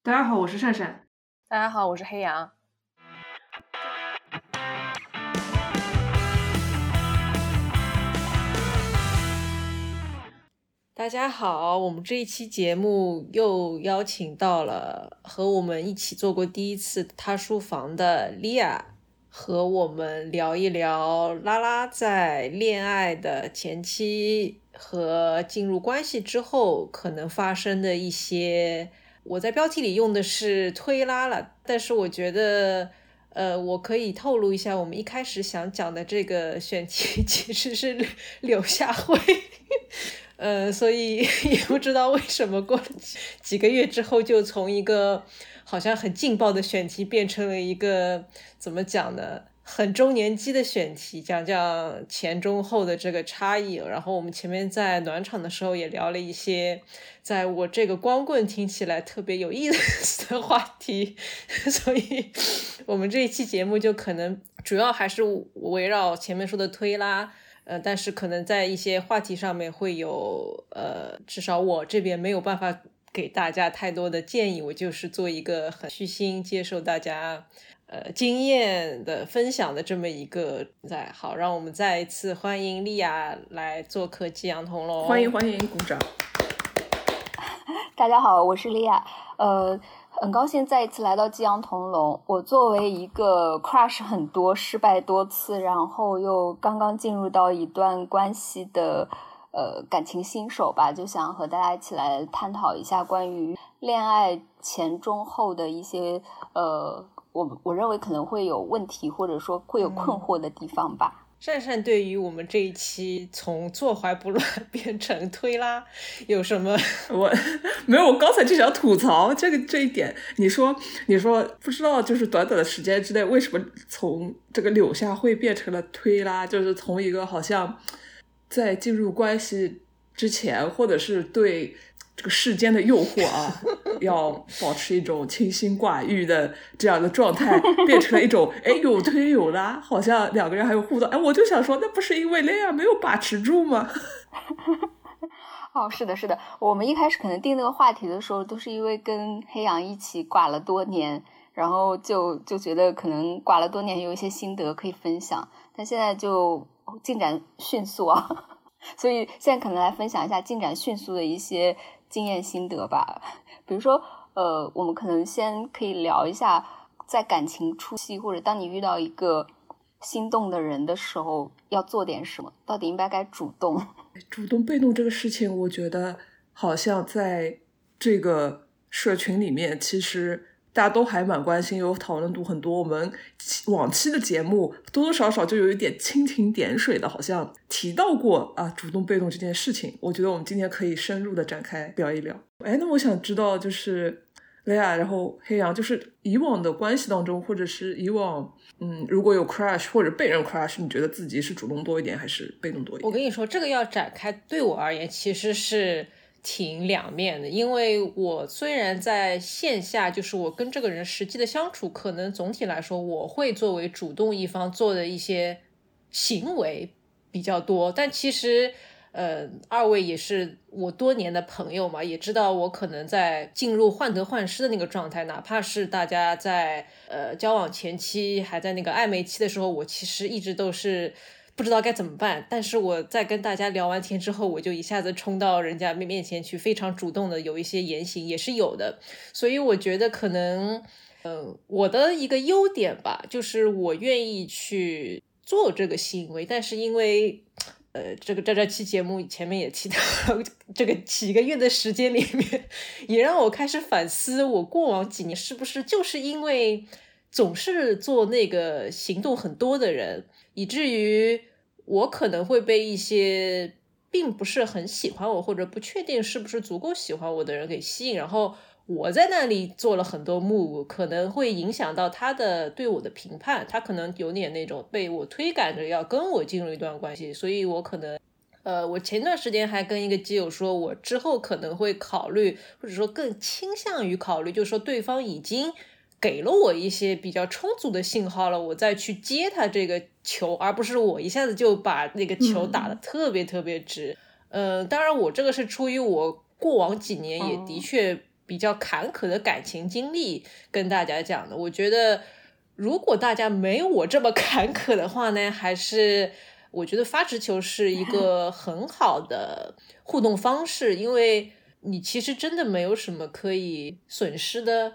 大家好，我是善善。大家好，我是黑羊。大家好，我们这一期节目又邀请到了和我们一起做过第一次他书房的莉亚，和我们聊一聊拉拉在恋爱的前期和进入关系之后可能发生的一些。我在标题里用的是推拉了，但是我觉得，呃，我可以透露一下，我们一开始想讲的这个选题 其实是柳下惠。呃，所以 也不知道为什么过了几几个月之后，就从一个好像很劲爆的选题变成了一个怎么讲呢？很中年期的选题，讲讲前中后的这个差异。然后我们前面在暖场的时候也聊了一些，在我这个光棍听起来特别有意思的话题。所以，我们这一期节目就可能主要还是围绕前面说的推拉。呃，但是可能在一些话题上面会有，呃，至少我这边没有办法给大家太多的建议，我就是做一个很虚心接受大家，呃，经验的分享的这么一个在。好，让我们再一次欢迎莉亚来做客激阳同龙。欢迎欢迎，鼓掌。大家好，我是莉亚，呃。很高兴再一次来到激昂同龙。我作为一个 crush 很多、失败多次，然后又刚刚进入到一段关系的呃感情新手吧，就想和大家一起来探讨一下关于恋爱前、中、后的一些呃，我我认为可能会有问题或者说会有困惑的地方吧。善善对于我们这一期从坐怀不乱 变成推拉有什么？我没有，我刚才就想吐槽这个这一点。你说，你说不知道，就是短短的时间之内，为什么从这个柳下惠变成了推拉？就是从一个好像在进入关系之前，或者是对。这个世间的诱惑啊，要保持一种清心寡欲的这样的状态，变成一种哎有推有拉，好像两个人还有互动。哎，我就想说，那不是因为那样没有把持住吗？哦，是的，是的。我们一开始可能定那个话题的时候，都是因为跟黑羊一起挂了多年，然后就就觉得可能挂了多年有一些心得可以分享。但现在就进展迅速啊，所以现在可能来分享一下进展迅速的一些。经验心得吧，比如说，呃，我们可能先可以聊一下，在感情初期或者当你遇到一个心动的人的时候，要做点什么？到底应该该主动？主动被动这个事情，我觉得好像在这个社群里面，其实。大家都还蛮关心，有讨论度很多。我们往期的节目多多少少就有一点蜻蜓点水的，好像提到过啊，主动被动这件事情。我觉得我们今天可以深入的展开聊一聊。哎，那我想知道，就是雷亚，然后黑羊，就是以往的关系当中，或者是以往，嗯，如果有 crush 或者被人 crush，你觉得自己是主动多一点，还是被动多一点？我跟你说，这个要展开，对我而言其实是。挺两面的，因为我虽然在线下，就是我跟这个人实际的相处，可能总体来说，我会作为主动一方做的一些行为比较多。但其实，呃，二位也是我多年的朋友嘛，也知道我可能在进入患得患失的那个状态，哪怕是大家在呃交往前期还在那个暧昧期的时候，我其实一直都是。不知道该怎么办，但是我在跟大家聊完天之后，我就一下子冲到人家面面前去，非常主动的有一些言行也是有的，所以我觉得可能，嗯，我的一个优点吧，就是我愿意去做这个行为，但是因为，呃，这个这这期节目前面也提到，这个几个月的时间里面，也让我开始反思，我过往几年是不是就是因为总是做那个行动很多的人，以至于。我可能会被一些并不是很喜欢我或者不确定是不是足够喜欢我的人给吸引，然后我在那里做了很多 move，可能会影响到他的对我的评判，他可能有点那种被我推赶着要跟我进入一段关系，所以我可能，呃，我前段时间还跟一个基友说，我之后可能会考虑，或者说更倾向于考虑，就是说对方已经。给了我一些比较充足的信号了，我再去接他这个球，而不是我一下子就把那个球打得特别特别直。呃，当然我这个是出于我过往几年也的确比较坎坷的感情经历跟大家讲的。我觉得，如果大家没有我这么坎坷的话呢，还是我觉得发直球是一个很好的互动方式，因为你其实真的没有什么可以损失的。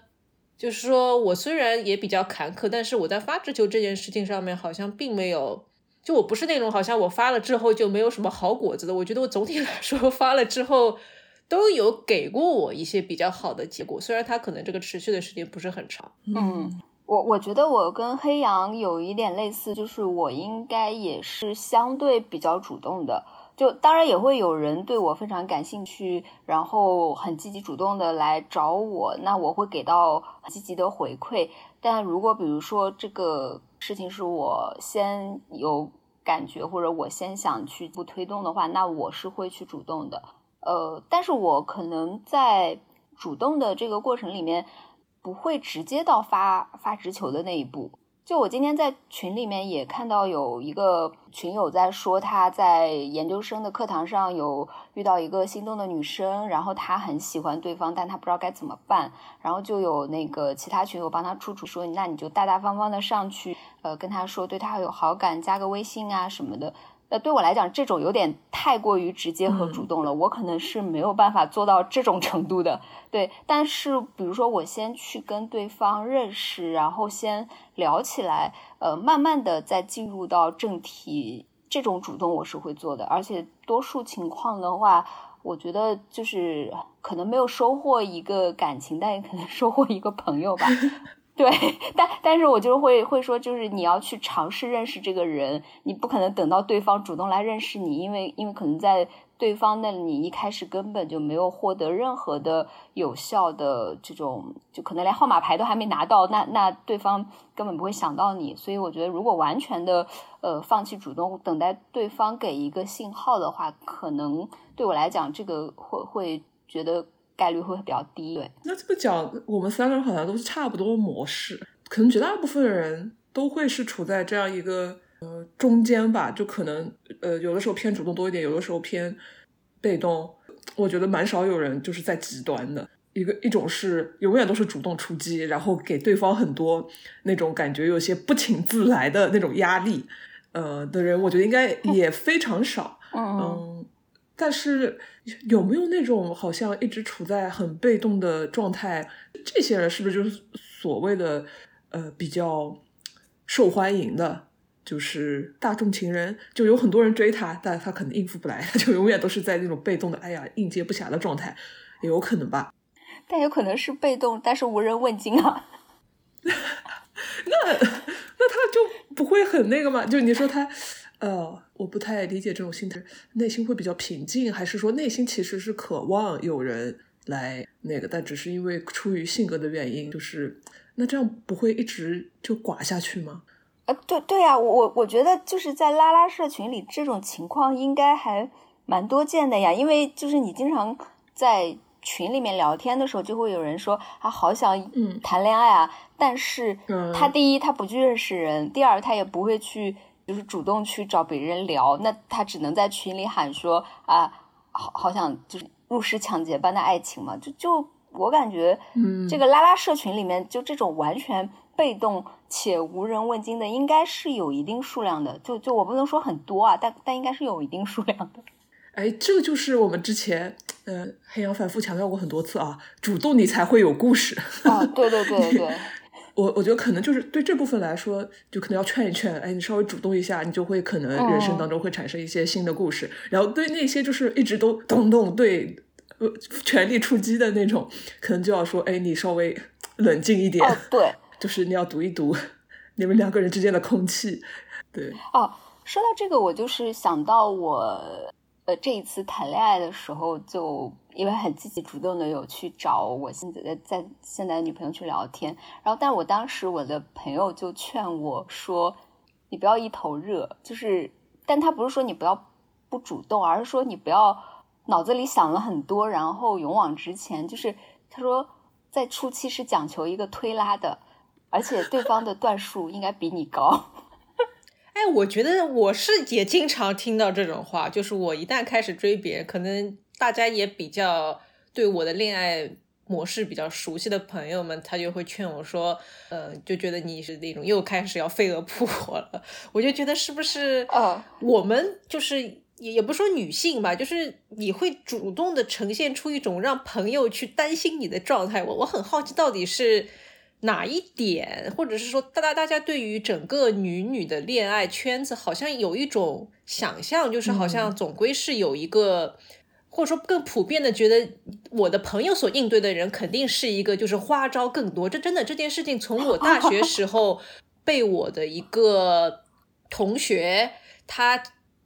就是说我虽然也比较坎坷，但是我在发直球这件事情上面好像并没有。就我不是那种好像我发了之后就没有什么好果子的，我觉得我总体 来说发了之后都有给过我一些比较好的结果，虽然它可能这个持续的时间不是很长。嗯，我我觉得我跟黑羊有一点类似，就是我应该也是相对比较主动的，就当然也会有人对我非常感兴趣，然后很积极主动的来找我，那我会给到积极的回馈。但如果比如说这个。事情是我先有感觉，或者我先想去不推动的话，那我是会去主动的。呃，但是我可能在主动的这个过程里面，不会直接到发发直球的那一步。就我今天在群里面也看到有一个群友在说，他在研究生的课堂上有遇到一个心动的女生，然后他很喜欢对方，但他不知道该怎么办，然后就有那个其他群友帮他出主说，那你就大大方方的上去，呃，跟他说对他有好感，加个微信啊什么的。呃，对我来讲，这种有点太过于直接和主动了，我可能是没有办法做到这种程度的。对，但是比如说我先去跟对方认识，然后先聊起来，呃，慢慢的再进入到正题，这种主动我是会做的。而且多数情况的话，我觉得就是可能没有收获一个感情，但也可能收获一个朋友吧。对，但但是我就会会说，就是你要去尝试认识这个人，你不可能等到对方主动来认识你，因为因为可能在对方那里，你一开始根本就没有获得任何的有效的这种，就可能连号码牌都还没拿到，那那对方根本不会想到你。所以我觉得，如果完全的呃放弃主动，等待对方给一个信号的话，可能对我来讲，这个会会觉得。概率会比较低，对。那这么讲，我们三个人好像都是差不多模式，可能绝大部分人都会是处在这样一个呃中间吧，就可能呃有的时候偏主动多一点，有的时候偏被动。我觉得蛮少有人就是在极端的，一个一种是永远都是主动出击，然后给对方很多那种感觉有些不请自来的那种压力，呃的人，我觉得应该也非常少，嗯。但是有没有那种好像一直处在很被动的状态？这些人是不是就是所谓的呃比较受欢迎的，就是大众情人？就有很多人追他，但他可能应付不来，他就永远都是在那种被动的，哎呀应接不暇的状态，也有可能吧？但有可能是被动，但是无人问津啊。那那他就不会很那个嘛？就你说他。呃，我不太理解这种心态，内心会比较平静，还是说内心其实是渴望有人来那个，但只是因为出于性格的原因，就是那这样不会一直就寡下去吗？呃，对对呀，我我觉得就是在拉拉社群里这种情况应该还蛮多见的呀，因为就是你经常在群里面聊天的时候，就会有人说他好想谈恋爱啊，但是他第一他不去认识人，第二他也不会去。就是主动去找别人聊，那他只能在群里喊说啊，好好想就是入室抢劫般的爱情嘛，就就我感觉，嗯，这个拉拉社群里面就这种完全被动且无人问津的，应该是有一定数量的，就就我不能说很多啊，但但应该是有一定数量的。哎，这个就是我们之前，呃，黑羊反复强调过很多次啊，主动你才会有故事。啊，对对对对。我我觉得可能就是对这部分来说，就可能要劝一劝，哎，你稍微主动一下，你就会可能人生当中会产生一些新的故事。然后对那些就是一直都咚咚对，呃，全力出击的那种，可能就要说，哎，你稍微冷静一点。哦，对，就是你要读一读你们两个人之间的空气。对。哦，说到这个，我就是想到我。呃，这一次谈恋爱的时候，就因为很积极主动的有去找我现在的在现在的女朋友去聊天，然后，但我当时我的朋友就劝我说：“你不要一头热，就是，但他不是说你不要不主动，而是说你不要脑子里想了很多，然后勇往直前。就是他说，在初期是讲求一个推拉的，而且对方的段数应该比你高。”哎，我觉得我是也经常听到这种话，就是我一旦开始追别人，可能大家也比较对我的恋爱模式比较熟悉的朋友们，他就会劝我说，呃，就觉得你是那种又开始要飞蛾扑火了。我就觉得是不是，啊，我们就是也也不说女性吧，就是你会主动的呈现出一种让朋友去担心你的状态。我我很好奇，到底是。哪一点，或者是说，大大大家对于整个女女的恋爱圈子，好像有一种想象，就是好像总归是有一个，或者说更普遍的，觉得我的朋友所应对的人，肯定是一个就是花招更多。这真的这件事情，从我大学时候被我的一个同学他。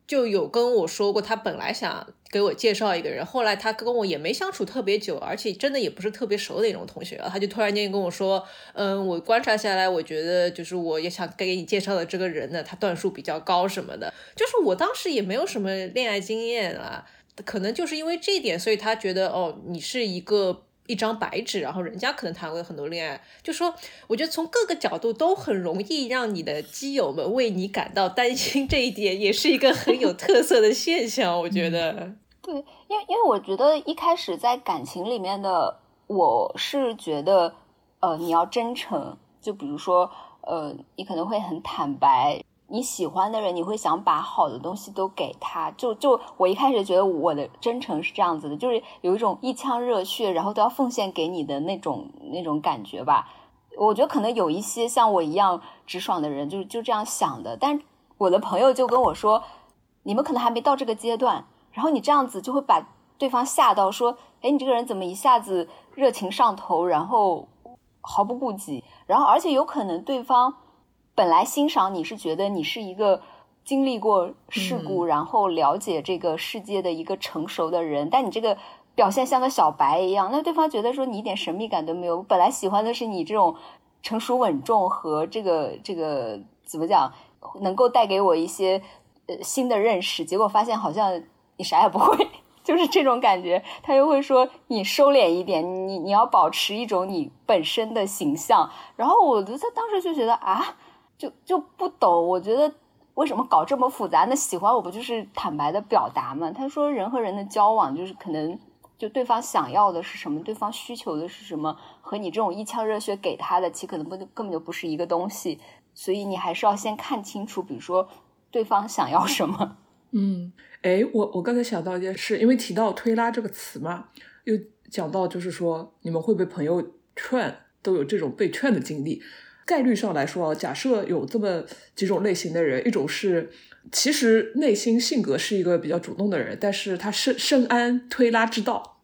就有跟我说过，他本来想给我介绍一个人，后来他跟我也没相处特别久，而且真的也不是特别熟的那种同学，他就突然间跟我说，嗯，我观察下来，我觉得就是我也想给你介绍的这个人呢，他段数比较高什么的，就是我当时也没有什么恋爱经验啊，可能就是因为这点，所以他觉得哦，你是一个。一张白纸，然后人家可能谈过很多恋爱，就说我觉得从各个角度都很容易让你的基友们为你感到担心，这一点也是一个很有特色的现象。我觉得，对，因为因为我觉得一开始在感情里面的，我是觉得，呃，你要真诚，就比如说，呃，你可能会很坦白。你喜欢的人，你会想把好的东西都给他。就就我一开始觉得我的真诚是这样子的，就是有一种一腔热血，然后都要奉献给你的那种那种感觉吧。我觉得可能有一些像我一样直爽的人，就是就这样想的。但我的朋友就跟我说，你们可能还没到这个阶段，然后你这样子就会把对方吓到，说，哎，你这个人怎么一下子热情上头，然后毫不顾及，然后而且有可能对方。本来欣赏你是觉得你是一个经历过事故，然后了解这个世界的一个成熟的人，但你这个表现像个小白一样，那对方觉得说你一点神秘感都没有。本来喜欢的是你这种成熟稳重和这个这个怎么讲，能够带给我一些呃新的认识，结果发现好像你啥也不会，就是这种感觉。他又会说你收敛一点，你你要保持一种你本身的形象。然后我就在当时就觉得啊。就就不懂，我觉得为什么搞这么复杂？那喜欢我不就是坦白的表达吗？他说人和人的交往就是可能就对方想要的是什么，对方需求的是什么，和你这种一腔热血给他的，其实可能不根本就不是一个东西。所以你还是要先看清楚，比如说对方想要什么。嗯，哎，我我刚才想到一件事，因为提到推拉这个词嘛，又讲到就是说你们会被朋友劝，都有这种被劝的经历。概率上来说啊，假设有这么几种类型的人，一种是其实内心性格是一个比较主动的人，但是他深深谙推拉之道，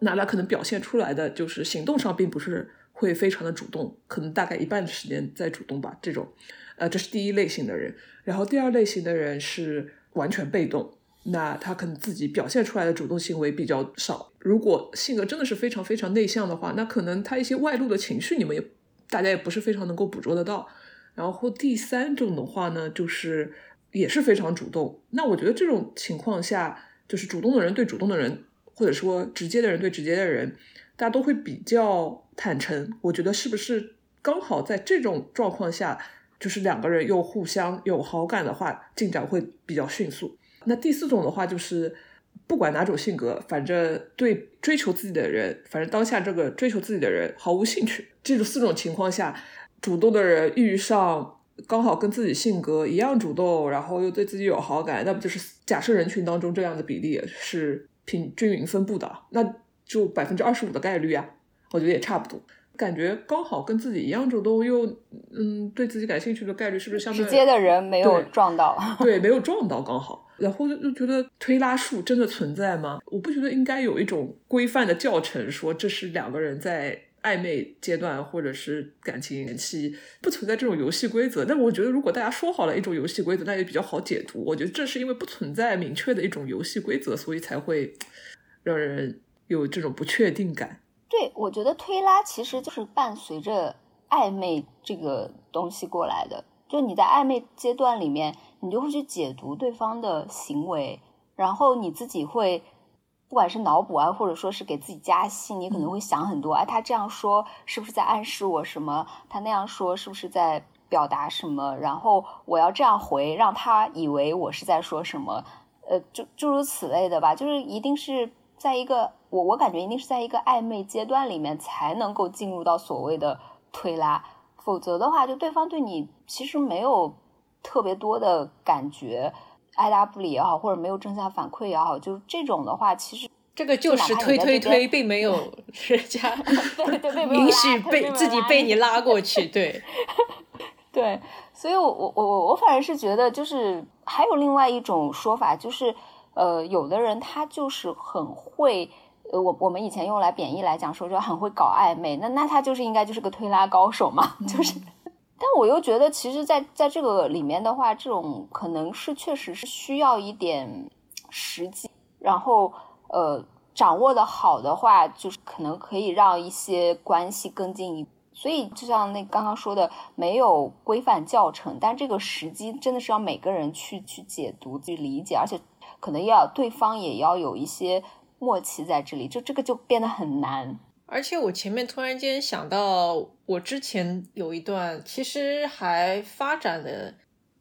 那他可能表现出来的就是行动上并不是会非常的主动，可能大概一半的时间在主动吧。这种，呃，这是第一类型的人。然后第二类型的人是完全被动，那他可能自己表现出来的主动行为比较少。如果性格真的是非常非常内向的话，那可能他一些外露的情绪你们也。大家也不是非常能够捕捉得到，然后第三种的话呢，就是也是非常主动。那我觉得这种情况下，就是主动的人对主动的人，或者说直接的人对直接的人，大家都会比较坦诚。我觉得是不是刚好在这种状况下，就是两个人又互相有好感的话，进展会比较迅速。那第四种的话就是。不管哪种性格，反正对追求自己的人，反正当下这个追求自己的人毫无兴趣。这种四种情况下，主动的人遇上刚好跟自己性格一样主动，然后又对自己有好感，那不就是假设人群当中这样的比例是平均匀分布的，那就百分之二十五的概率啊，我觉得也差不多。感觉刚好跟自己一样主动又嗯对自己感兴趣的概率是不是相对直接的人没有撞到？对，没有撞到刚好。然后就就觉得推拉术真的存在吗？我不觉得应该有一种规范的教程说这是两个人在暧昧阶段或者是感情期不存在这种游戏规则。但我觉得如果大家说好了一种游戏规则，那也比较好解读。我觉得这是因为不存在明确的一种游戏规则，所以才会让人有这种不确定感。对，我觉得推拉其实就是伴随着暧昧这个东西过来的。就你在暧昧阶段里面，你就会去解读对方的行为，然后你自己会，不管是脑补啊，或者说是给自己加戏，你可能会想很多。哎，他这样说是不是在暗示我什么？他那样说是不是在表达什么？然后我要这样回，让他以为我是在说什么？呃，就诸如此类的吧。就是一定是。在一个我我感觉一定是在一个暧昧阶段里面才能够进入到所谓的推拉，否则的话，就对方对你其实没有特别多的感觉，爱答不理也好，或者没有正向反馈也好，就是这种的话，其实这个就是推推推，并没有人家 对对 允许被自己被你拉过去，对对，所以我我我我反而是觉得，就是还有另外一种说法，就是呃，有的人他就是很会。呃，我我们以前用来贬义来讲，说就很会搞暧昧，那那他就是应该就是个推拉高手嘛，就是。但我又觉得，其实，在在这个里面的话，这种可能是确实是需要一点时机，然后呃，掌握的好的话，就是可能可以让一些关系更进一步。所以，就像那刚刚说的，没有规范教程，但这个时机真的是要每个人去去解读、去理解，而且可能要对方也要有一些。默契在这里，就这个就变得很难。而且我前面突然间想到，我之前有一段其实还发展的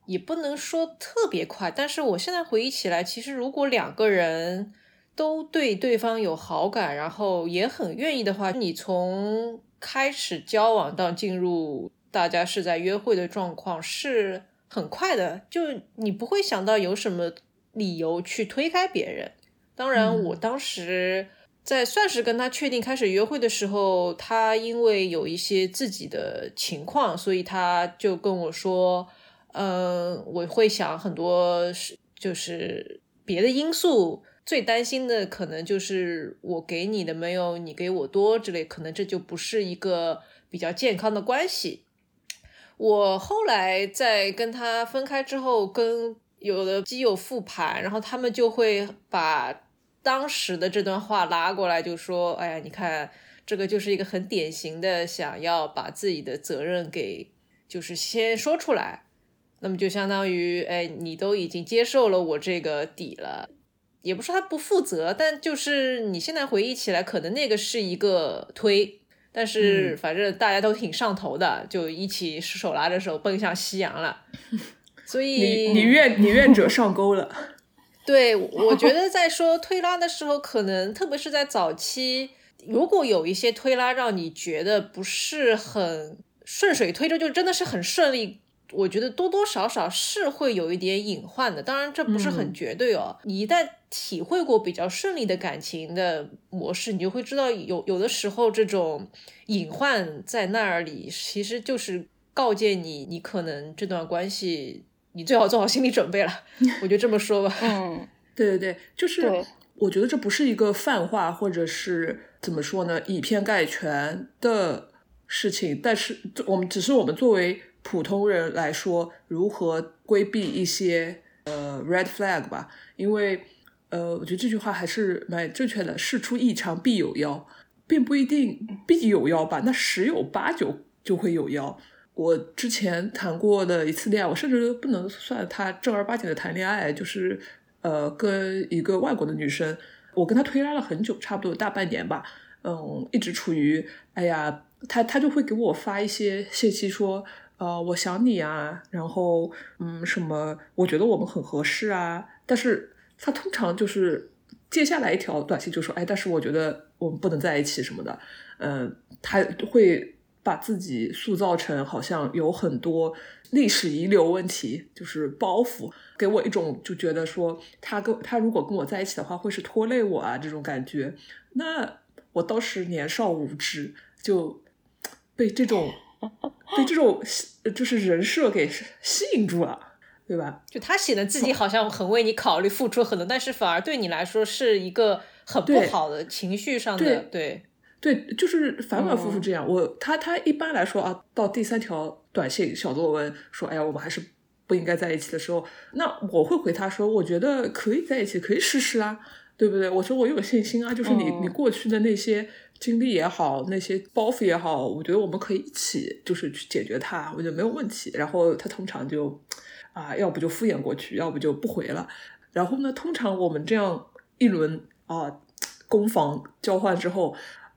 也不能说特别快，但是我现在回忆起来，其实如果两个人都对对方有好感，然后也很愿意的话，你从开始交往到进入大家是在约会的状况是很快的，就你不会想到有什么理由去推开别人。当然，我当时在算是跟他确定开始约会的时候，他因为有一些自己的情况，所以他就跟我说：“嗯，我会想很多，是就是别的因素，最担心的可能就是我给你的没有你给我多之类，可能这就不是一个比较健康的关系。”我后来在跟他分开之后，跟有的基友复盘，然后他们就会把。当时的这段话拉过来就说：“哎呀，你看这个就是一个很典型的想要把自己的责任给就是先说出来，那么就相当于哎，你都已经接受了我这个底了，也不是他不负责，但就是你现在回忆起来，可能那个是一个推，但是反正大家都挺上头的，就一起手拉着手奔向夕阳了。所以你你愿你愿者上钩了。”对，我觉 得在说推拉的时候，可能特别是在早期，如果有一些推拉让你觉得不是很顺水推舟，就真的是很顺利，我觉得多多少少是会有一点隐患的。当然，这不是很绝对哦。你一旦体会过比较顺利的感情的模式，你就会知道有有的时候这种隐患在那里，其实就是告诫你，你可能这段关系。你最好做好心理准备了，我就这么说吧。嗯，对对对，就是我觉得这不是一个泛化，或者是怎么说呢，以偏概全的事情。但是我们只是我们作为普通人来说，如何规避一些呃 red flag 吧。因为呃，我觉得这句话还是蛮正确的，事出异常必有妖，并不一定必有妖吧，那十有八九就会有妖。我之前谈过的一次恋爱，我甚至都不能算他正儿八经的谈恋爱，就是呃跟一个外国的女生，我跟她推拉了很久，差不多大半年吧，嗯，一直处于哎呀，他他就会给我发一些信息说，呃，我想你啊，然后嗯什么，我觉得我们很合适啊，但是他通常就是接下来一条短信就说，哎，但是我觉得我们不能在一起什么的，嗯，他会。把自己塑造成好像有很多历史遗留问题，就是包袱，给我一种就觉得说他跟他如果跟我在一起的话，会是拖累我啊这种感觉。那我当时年少无知，就被这种被这种就是人设给吸引住了，对吧？就他显得自己好像很为你考虑，付出很多，但是反而对你来说是一个很不好的情绪上的对。对，就是反反复复这样。我他他一般来说啊，到第三条短信小作文说，哎呀，我们还是不应该在一起的时候，那我会回他说，我觉得可以在一起，可以试试啊，对不对？我说我有信心啊，就是你你过去的那些经历也好，那些包袱也好，我觉得我们可以一起就是去解决它，我觉得没有问题。然后他通常就啊，要不就敷衍过去，要不就不回了。然后呢，通常我们这样一轮啊攻防交换之后。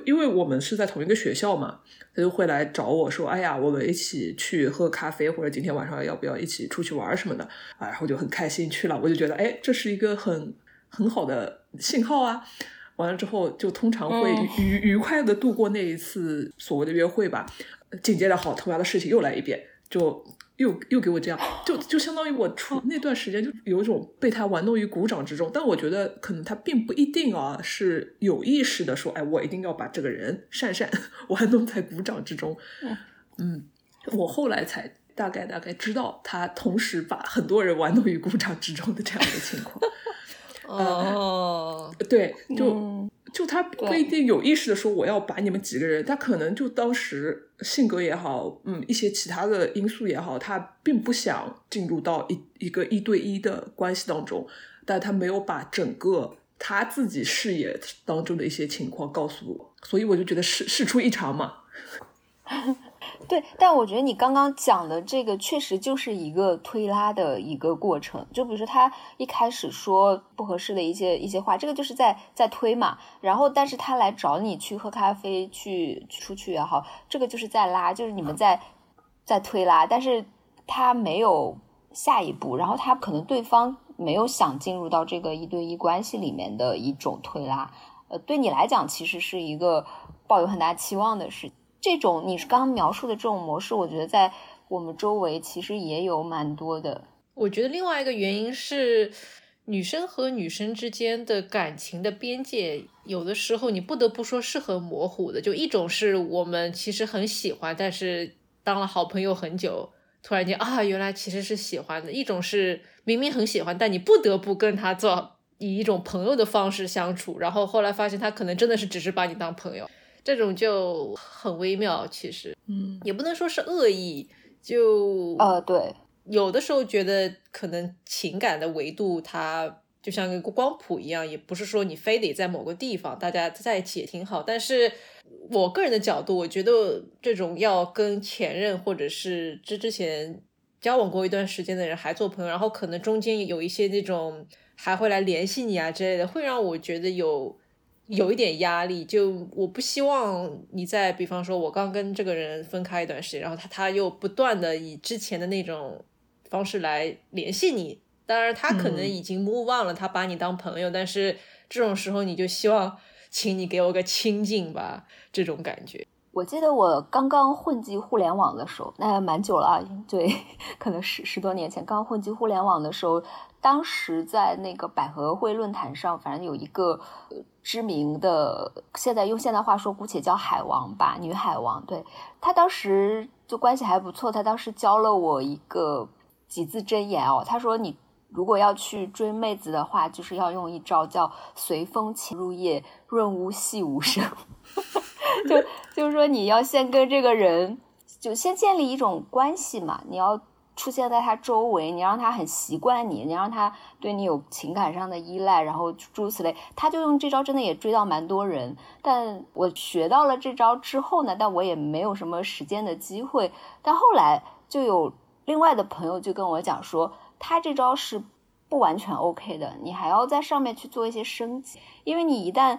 因为我们是在同一个学校嘛，他就会来找我说：“哎呀，我们一起去喝咖啡，或者今天晚上要不要一起出去玩什么的？”啊，然后就很开心去了。我就觉得，哎，这是一个很很好的信号啊。完了之后就通常会愉愉快的度过那一次所谓的约会吧。紧接着好，同样的事情又来一遍，就又又给我这样，就就相当于我出那段时间就有一种被他玩弄于股掌之中。但我觉得可能他并不一定啊，是有意识的说，哎，我一定要把这个人善善玩弄在股掌之中。嗯，我后来才大概大概知道，他同时把很多人玩弄于股掌之中的这样的情况。哦，对，就就他不一定有意识的说我要把你们几个人，他可能就当时性格也好，嗯，一些其他的因素也好，他并不想进入到一一个一对一的关系当中，但他没有把整个他自己视野当中的一些情况告诉我，所以我就觉得事事出异常嘛。对，但我觉得你刚刚讲的这个确实就是一个推拉的一个过程。就比如说他一开始说不合适的一些一些话，这个就是在在推嘛。然后，但是他来找你去喝咖啡、去出去也好，这个就是在拉，就是你们在在推拉。但是他没有下一步，然后他可能对方没有想进入到这个一对一关系里面的一种推拉。呃，对你来讲，其实是一个抱有很大期望的事。这种你刚刚描述的这种模式，我觉得在我们周围其实也有蛮多的。我觉得另外一个原因是，女生和女生之间的感情的边界，有的时候你不得不说是很模糊的。就一种是我们其实很喜欢，但是当了好朋友很久，突然间啊，原来其实是喜欢的；一种是明明很喜欢，但你不得不跟他做以一种朋友的方式相处，然后后来发现他可能真的是只是把你当朋友。这种就很微妙，其实，嗯，也不能说是恶意，就啊，对，有的时候觉得可能情感的维度它就像一个光谱一样，也不是说你非得在某个地方，大家在一起也挺好。但是我个人的角度，我觉得这种要跟前任或者是之之前交往过一段时间的人还做朋友，然后可能中间有一些那种还会来联系你啊之类的，会让我觉得有。有一点压力，就我不希望你在，比方说，我刚跟这个人分开一段时间，然后他他又不断的以之前的那种方式来联系你。当然，他可能已经 move on 了，他把你当朋友，但是这种时候你就希望，请你给我个清静吧，这种感觉。我记得我刚刚混迹互联网的时候，那蛮久了啊，对，可能十十多年前刚混迹互联网的时候，当时在那个百合会论坛上，反正有一个。知名的，现在用现代话说，姑且叫海王吧，女海王。对她当时就关系还不错，她当时教了我一个几字真言哦。她说，你如果要去追妹子的话，就是要用一招叫随风潜入夜，润物细无声。就就是说，你要先跟这个人，就先建立一种关系嘛，你要。出现在他周围，你让他很习惯你，你让他对你有情感上的依赖，然后诸如此类，他就用这招，真的也追到蛮多人。但我学到了这招之后呢，但我也没有什么实践的机会。但后来就有另外的朋友就跟我讲说，他这招是不完全 OK 的，你还要在上面去做一些升级，因为你一旦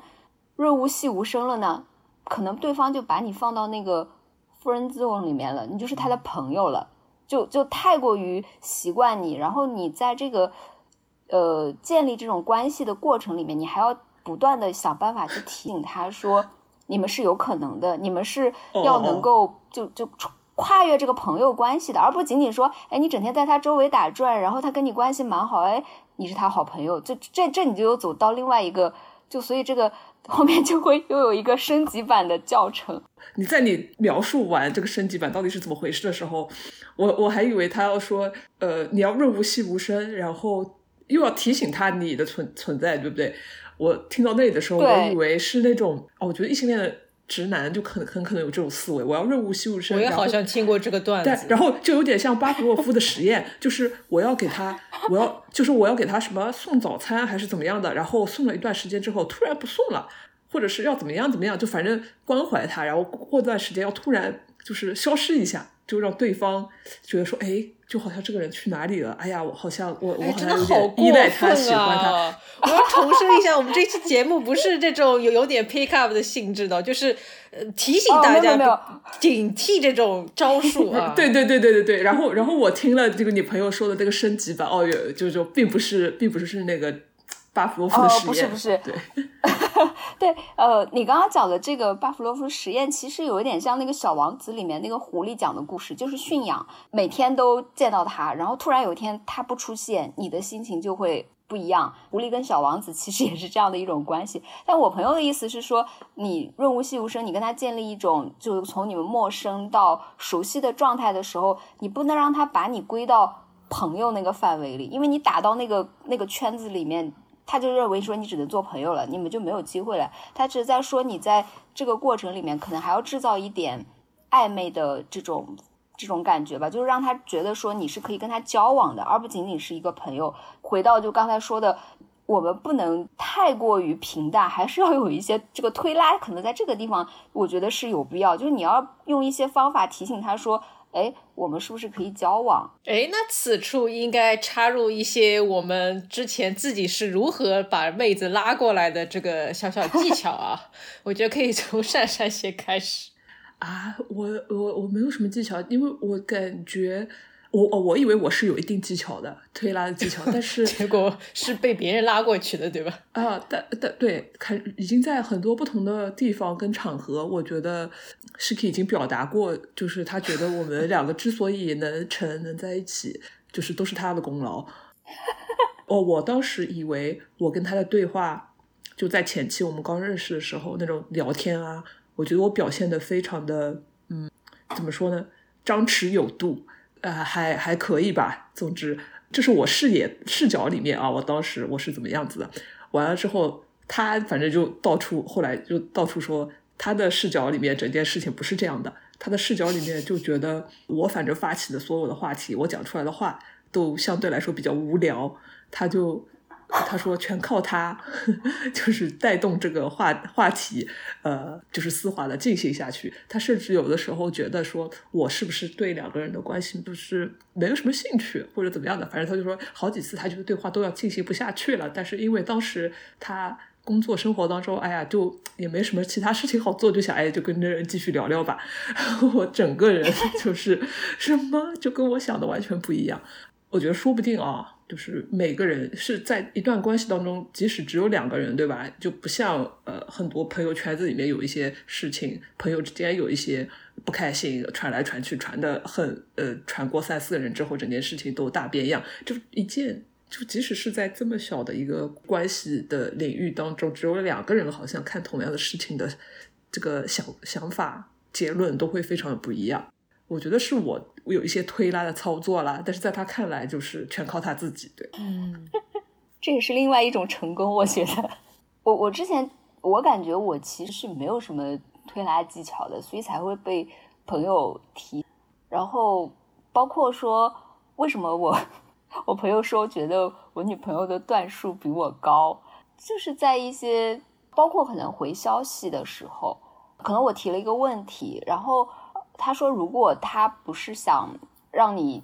润物细无声了呢，可能对方就把你放到那个 friend zone 里面了，你就是他的朋友了。就就太过于习惯你，然后你在这个呃建立这种关系的过程里面，你还要不断的想办法去提醒他说，你们是有可能的，你们是要能够就就跨越这个朋友关系的，而不仅仅说，哎，你整天在他周围打转，然后他跟你关系蛮好，哎，你是他好朋友，就这这你就又走到另外一个，就所以这个。后面就会又有一个升级版的教程。你在你描述完这个升级版到底是怎么回事的时候，我我还以为他要说，呃，你要润物细无声，然后又要提醒他你的存存在，对不对？我听到那里的时候，我以为是那种，哦，我觉得异性恋的直男就很很可能有这种思维，我要润物细无声。我也好像听过这个段子。然后就有点像巴甫洛夫的实验，就是我要给他，我要就是我要给他什么送早餐还是怎么样的，然后送了一段时间之后，突然不送了。或者是要怎么样怎么样，就反正关怀他，然后过段时间要突然就是消失一下，就让对方觉得说，哎，就好像这个人去哪里了？哎呀，我好像我我好像有点依赖他，喜欢他。我要重申一下，我们这期节目不是这种有有点 pick up 的性质的，就是呃提醒大家警惕这种招数啊。对对对对对对。然后然后我听了这个你朋友说的这个升级版，哦哟，就就并不是并不是是那个。巴甫洛夫的实验。不是不是，对 对，呃，你刚刚讲的这个巴甫洛夫实验，其实有一点像那个小王子里面那个狐狸讲的故事，就是驯养，每天都见到它，然后突然有一天它不出现，你的心情就会。不一样，狐狸跟小王子其实也是这样的一种关系。但我朋友的意思是说，你润物细无声，你跟他建立一种就是从你们陌生到熟悉的状态的时候，你不能让他把你归到朋友那个范围里，因为你打到那个那个圈子里面，他就认为说你只能做朋友了，你们就没有机会了。他只是在说你在这个过程里面可能还要制造一点暧昧的这种。这种感觉吧，就是让他觉得说你是可以跟他交往的，而不仅仅是一个朋友。回到就刚才说的，我们不能太过于平淡，还是要有一些这个推拉。可能在这个地方，我觉得是有必要，就是你要用一些方法提醒他说：“哎，我们是不是可以交往？”哎，那此处应该插入一些我们之前自己是如何把妹子拉过来的这个小小技巧啊。我觉得可以从珊珊先开始。啊，我我我没有什么技巧，因为我感觉我哦，我以为我是有一定技巧的推拉的技巧，但是 结果是被别人拉过去的，对吧？啊，但但对，看已经在很多不同的地方跟场合，我觉得 Shiki 已经表达过，就是他觉得我们两个之所以能成能在一起，就是都是他的功劳。哦，我当时以为我跟他的对话就在前期我们刚认识的时候那种聊天啊。我觉得我表现的非常的，嗯，怎么说呢？张弛有度，呃，还还可以吧。总之，这是我视野视角里面啊，我当时我是怎么样子的。完了之后，他反正就到处，后来就到处说他的视角里面整件事情不是这样的。他的视角里面就觉得我反正发起的所有的话题，我讲出来的话都相对来说比较无聊，他就。他说全靠他，就是带动这个话话题，呃，就是丝滑的进行下去。他甚至有的时候觉得说，我是不是对两个人的关系不是没有什么兴趣，或者怎么样的？反正他就说好几次，他觉得对话都要进行不下去了。但是因为当时他工作生活当中，哎呀，就也没什么其他事情好做，就想哎，就跟这人继续聊聊吧。我整个人 就是什么，就跟我想的完全不一样。我觉得说不定啊。就是每个人是在一段关系当中，即使只有两个人，对吧？就不像呃很多朋友圈子里面有一些事情，朋友之间有一些不开心，传来传去，传的很呃，传过三四个人之后，整件事情都大变样。就一件，就即使是在这么小的一个关系的领域当中，只有两个人好像看同样的事情的这个想想法、结论都会非常的不一样。我觉得是我有一些推拉的操作啦，但是在他看来就是全靠他自己。对，嗯，这也是另外一种成功。我觉得，我我之前我感觉我其实是没有什么推拉技巧的，所以才会被朋友提。然后包括说为什么我我朋友说觉得我女朋友的段数比我高，就是在一些包括可能回消息的时候，可能我提了一个问题，然后。他说：“如果他不是想让你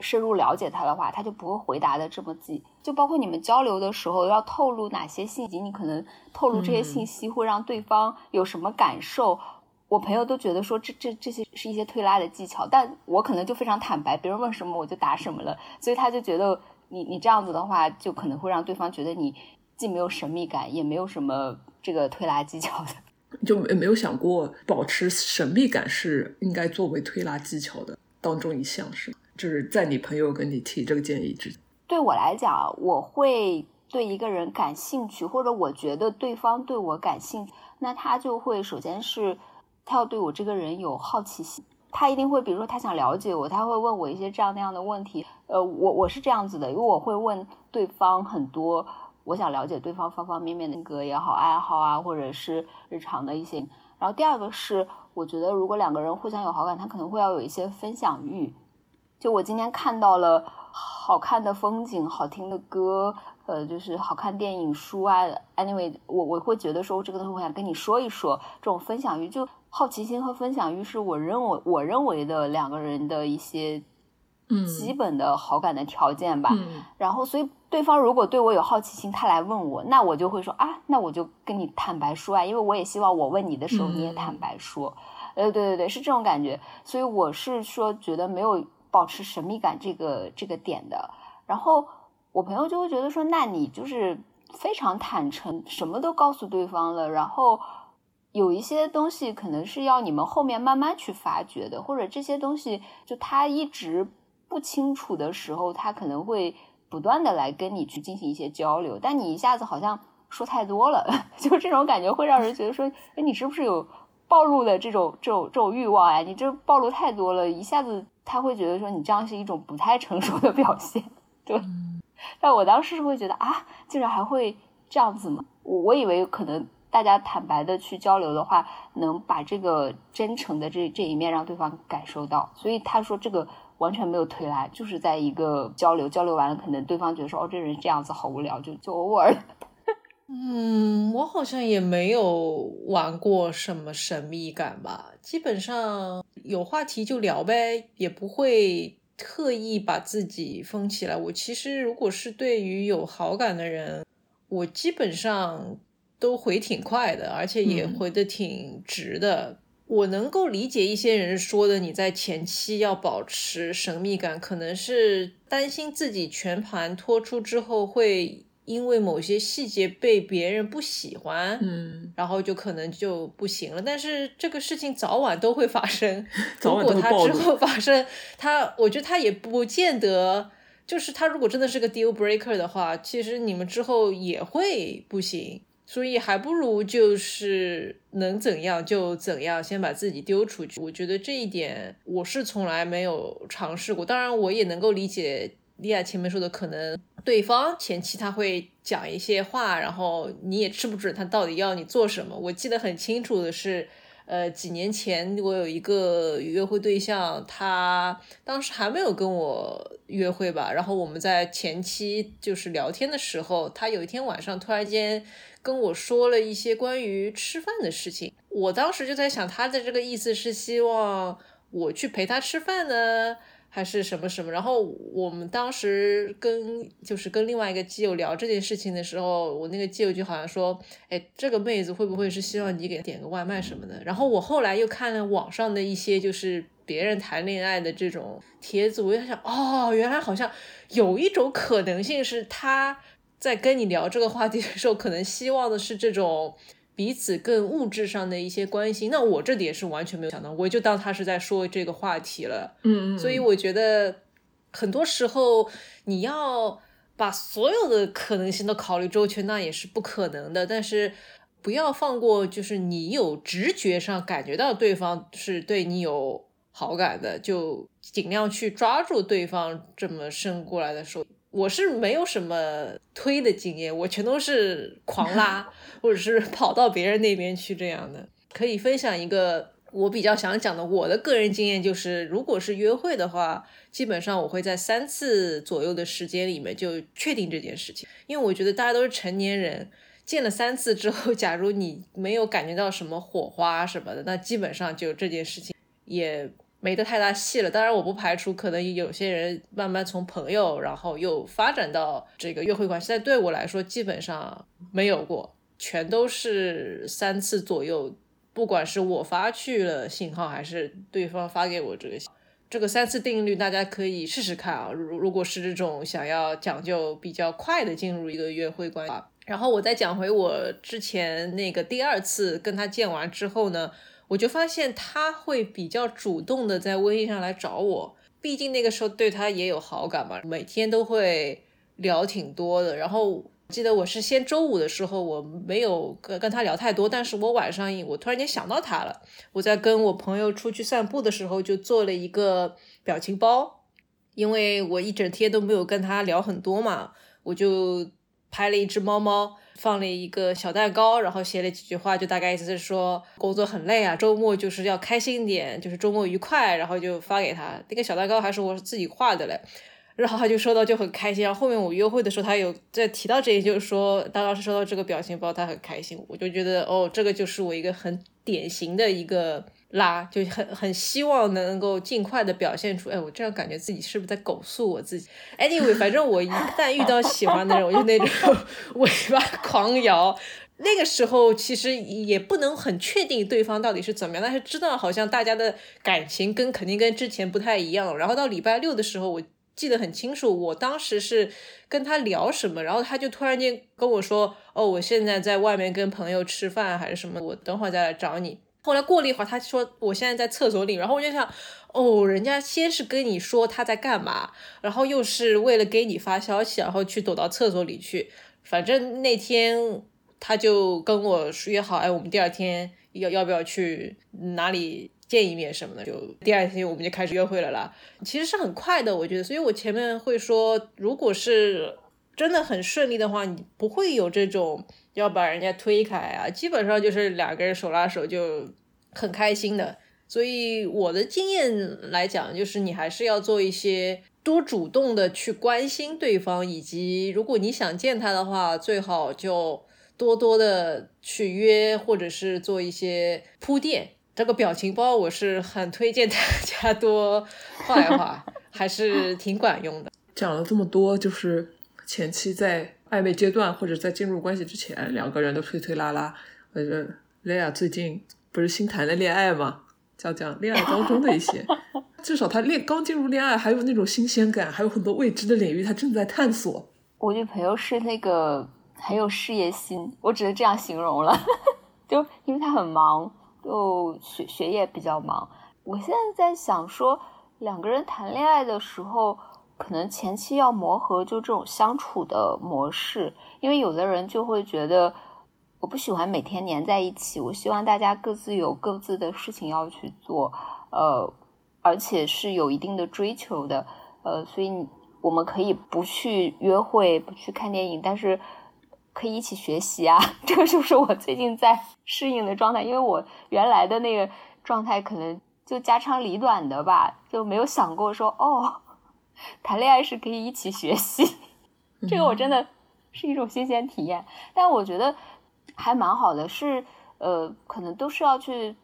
深入了解他的话，他就不会回答的这么细。就包括你们交流的时候要透露哪些信息，你可能透露这些信息会让对方有什么感受。我朋友都觉得说这这这些是一些推拉的技巧，但我可能就非常坦白，别人问什么我就答什么了。所以他就觉得你你这样子的话，就可能会让对方觉得你既没有神秘感，也没有什么这个推拉技巧的。”就没没有想过保持神秘感是应该作为推拉技巧的当中一项，是吗？就是在你朋友跟你提这个建议之，对我来讲，我会对一个人感兴趣，或者我觉得对方对我感兴趣，那他就会首先是他要对我这个人有好奇心，他一定会，比如说他想了解我，他会问我一些这样那样的问题。呃，我我是这样子的，因为我会问对方很多。我想了解对方方方面面的性格也好，爱好啊，或者是日常的一些。然后第二个是，我觉得如果两个人互相有好感，他可能会要有一些分享欲。就我今天看到了好看的风景、好听的歌，呃，就是好看电影、书啊。Anyway，我我会觉得说这个东西我想跟你说一说。这种分享欲，就好奇心和分享欲，是我认为我认为的两个人的一些。基本的好感的条件吧，然后所以对方如果对我有好奇心，他来问我，那我就会说啊，那我就跟你坦白说啊，因为我也希望我问你的时候你也坦白说，呃，对对对，是这种感觉，所以我是说觉得没有保持神秘感这个这个点的，然后我朋友就会觉得说，那你就是非常坦诚，什么都告诉对方了，然后有一些东西可能是要你们后面慢慢去发掘的，或者这些东西就他一直不清楚的时候，他可能会不断的来跟你去进行一些交流，但你一下子好像说太多了，就这种感觉会让人觉得说，哎，你是不是有暴露的这种这种这种欲望呀？你这暴露太多了，一下子他会觉得说你这样是一种不太成熟的表现，对。但我当时是会觉得啊，竟然还会这样子吗？我我以为可能大家坦白的去交流的话，能把这个真诚的这这一面让对方感受到。所以他说这个完全没有推来，就是在一个交流，交流完了，可能对方觉得说哦，这人这样子好无聊，就就偶尔。嗯，我好像也没有玩过什么神秘感吧，基本上有话题就聊呗，也不会。特意把自己封起来。我其实如果是对于有好感的人，我基本上都回挺快的，而且也回的挺直的。我能够理解一些人说的，你在前期要保持神秘感，可能是担心自己全盘托出之后会。因为某些细节被别人不喜欢，嗯，然后就可能就不行了。但是这个事情早晚都会发生。如果他之后发生，他我觉得他也不见得，就是他如果真的是个 deal breaker 的话，其实你们之后也会不行。所以还不如就是能怎样就怎样，先把自己丢出去。我觉得这一点我是从来没有尝试过。当然，我也能够理解。莉亚前面说的，可能对方前期他会讲一些话，然后你也吃不准他到底要你做什么。我记得很清楚的是，呃，几年前我有一个约会对象，他当时还没有跟我约会吧，然后我们在前期就是聊天的时候，他有一天晚上突然间跟我说了一些关于吃饭的事情，我当时就在想，他的这个意思是希望我去陪他吃饭呢？还是什么什么，然后我们当时跟就是跟另外一个基友聊这件事情的时候，我那个基友就好像说，哎，这个妹子会不会是希望你给点个外卖什么的？然后我后来又看了网上的一些就是别人谈恋爱的这种帖子，我就想，哦，原来好像有一种可能性是他在跟你聊这个话题的时候，可能希望的是这种。彼此更物质上的一些关心，那我这点是完全没有想到，我就当他是在说这个话题了。嗯嗯。所以我觉得很多时候你要把所有的可能性都考虑周全，那也是不可能的。但是不要放过，就是你有直觉上感觉到对方是对你有好感的，就尽量去抓住对方这么伸过来的手。我是没有什么推的经验，我全都是狂拉，或者是跑到别人那边去这样的。可以分享一个我比较想讲的，我的个人经验就是，如果是约会的话，基本上我会在三次左右的时间里面就确定这件事情，因为我觉得大家都是成年人，见了三次之后，假如你没有感觉到什么火花什么的，那基本上就这件事情也。没得太大戏了，当然我不排除可能有些人慢慢从朋友，然后又发展到这个约会关系，但对我来说基本上没有过，全都是三次左右，不管是我发去了信号，还是对方发给我这个，这个三次定律大家可以试试看啊。如如果是这种想要讲究比较快的进入一个约会关系，然后我再讲回我之前那个第二次跟他见完之后呢。我就发现他会比较主动的在微信上来找我，毕竟那个时候对他也有好感嘛，每天都会聊挺多的。然后记得我是先周五的时候我没有跟跟他聊太多，但是我晚上我突然间想到他了，我在跟我朋友出去散步的时候就做了一个表情包，因为我一整天都没有跟他聊很多嘛，我就拍了一只猫猫。放了一个小蛋糕，然后写了几句话，就大概意思是说工作很累啊，周末就是要开心点，就是周末愉快，然后就发给他。那个小蛋糕还是我自己画的嘞，然后他就收到就很开心。然后后面我约会的时候，他有在提到这一，就是说当时收到这个表情包，他很开心。我就觉得哦，这个就是我一个很典型的一个。拉就很很希望能够尽快的表现出，哎，我这样感觉自己是不是在狗诉我自己？Anyway，反正我一旦遇到喜欢的人，我就那种 尾巴狂摇。那个时候其实也不能很确定对方到底是怎么样，但是知道好像大家的感情跟肯定跟之前不太一样。然后到礼拜六的时候，我记得很清楚，我当时是跟他聊什么，然后他就突然间跟我说：“哦，我现在在外面跟朋友吃饭还是什么，我等会儿再来找你。”后来过了一会儿，他说：“我现在在厕所里。”然后我就想，哦，人家先是跟你说他在干嘛，然后又是为了给你发消息，然后去躲到厕所里去。反正那天他就跟我约好，哎，我们第二天要要不要去哪里？见一面什么的，就第二天我们就开始约会了啦。其实是很快的，我觉得。所以我前面会说，如果是真的很顺利的话，你不会有这种要把人家推开啊。基本上就是两个人手拉手就很开心的。所以我的经验来讲，就是你还是要做一些多主动的去关心对方，以及如果你想见他的话，最好就多多的去约，或者是做一些铺垫。这个表情包我是很推荐大家多画一画，还是挺管用的。讲了这么多，就是前期在暧昧阶段或者在进入关系之前，两个人都推推拉拉。呃，雷亚最近不是新谈的恋爱吗？讲讲恋爱当中的一些，至少他恋刚进入恋爱，还有那种新鲜感，还有很多未知的领域，他正在探索。我女朋友是那个很有事业心，我只能这样形容了，就因为她很忙。就学学业比较忙，我现在在想说，两个人谈恋爱的时候，可能前期要磨合就这种相处的模式，因为有的人就会觉得，我不喜欢每天黏在一起，我希望大家各自有各自的事情要去做，呃，而且是有一定的追求的，呃，所以我们可以不去约会，不去看电影，但是。可以一起学习啊，这个就是我最近在适应的状态。因为我原来的那个状态可能就家长里短的吧，就没有想过说哦，谈恋爱是可以一起学习。这个我真的是一种新鲜体验。但我觉得还蛮好的，是呃，可能都是要去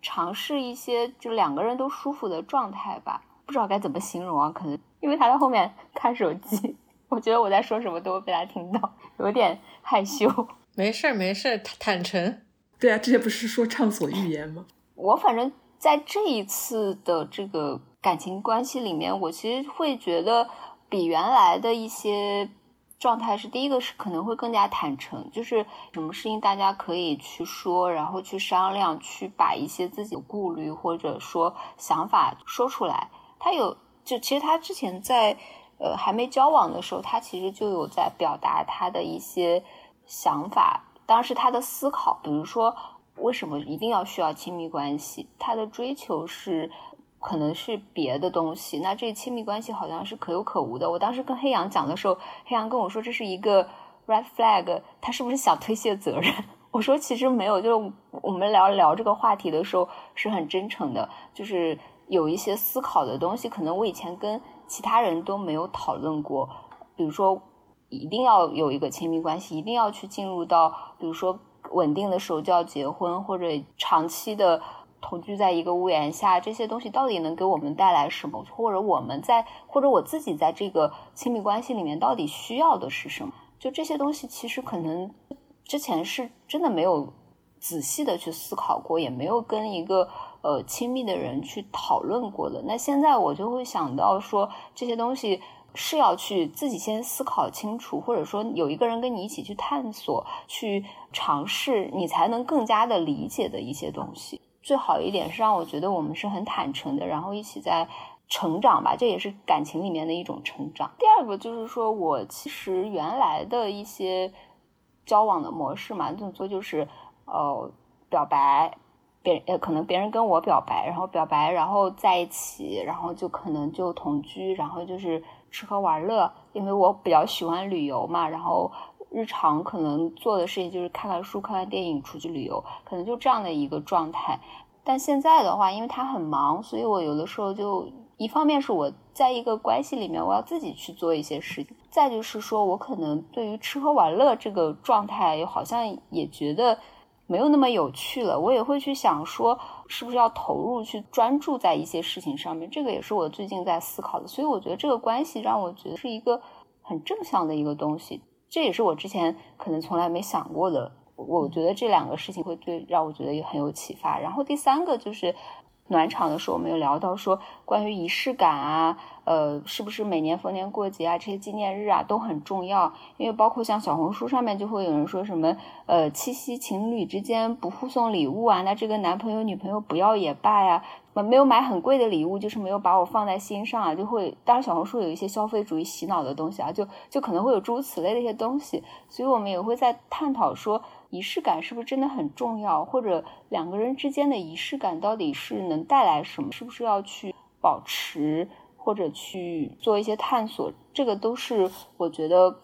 尝试一些就两个人都舒服的状态吧。不知道该怎么形容啊，可能因为他在后面 看手机。我觉得我在说什么都会被他听到，有点害羞。没事儿，没事儿，坦诚。对啊，之前不是说畅所欲言吗？我反正在这一次的这个感情关系里面，我其实会觉得比原来的一些状态是，第一个是可能会更加坦诚，就是什么事情大家可以去说，然后去商量，去把一些自己的顾虑或者说想法说出来。他有，就其实他之前在。呃，还没交往的时候，他其实就有在表达他的一些想法，当时他的思考，比如说为什么一定要需要亲密关系，他的追求是可能是别的东西，那这亲密关系好像是可有可无的。我当时跟黑羊讲的时候，黑羊跟我说这是一个 red flag，他是不是想推卸责任？我说其实没有，就是我们聊聊这个话题的时候是很真诚的，就是有一些思考的东西，可能我以前跟。其他人都没有讨论过，比如说一定要有一个亲密关系，一定要去进入到，比如说稳定的时候就要结婚，或者长期的同居在一个屋檐下，这些东西到底能给我们带来什么？或者我们在，或者我自己在这个亲密关系里面到底需要的是什么？就这些东西，其实可能之前是真的没有仔细的去思考过，也没有跟一个。呃，亲密的人去讨论过的，那现在我就会想到说，这些东西是要去自己先思考清楚，或者说有一个人跟你一起去探索、去尝试，你才能更加的理解的一些东西。最好一点是让我觉得我们是很坦诚的，然后一起在成长吧，这也是感情里面的一种成长。第二个就是说我其实原来的一些交往的模式嘛，这么做就是呃表白。别人呃，可能别人跟我表白，然后表白，然后在一起，然后就可能就同居，然后就是吃喝玩乐。因为我比较喜欢旅游嘛，然后日常可能做的事情就是看看书、看看电影、出去旅游，可能就这样的一个状态。但现在的话，因为他很忙，所以我有的时候就一方面是我在一个关系里面，我要自己去做一些事情；再就是说我可能对于吃喝玩乐这个状态，好像也觉得。没有那么有趣了，我也会去想说，是不是要投入去专注在一些事情上面？这个也是我最近在思考的。所以我觉得这个关系让我觉得是一个很正向的一个东西，这也是我之前可能从来没想过的。我觉得这两个事情会对让我觉得也很有启发。然后第三个就是暖场的时候，我们有聊到说关于仪式感啊，呃，是不是每年逢年过节啊，这些纪念日啊都很重要？因为包括像小红书上面就会有人说什么，呃，七夕情侣之间不互送礼物啊，那这个男朋友女朋友不要也罢呀。没有买很贵的礼物，就是没有把我放在心上啊，就会。当然，小红书有一些消费主义洗脑的东西啊，就就可能会有诸如此类的一些东西，所以我们也会在探讨说，仪式感是不是真的很重要，或者两个人之间的仪式感到底是能带来什么，是不是要去保持？或者去做一些探索，这个都是我觉得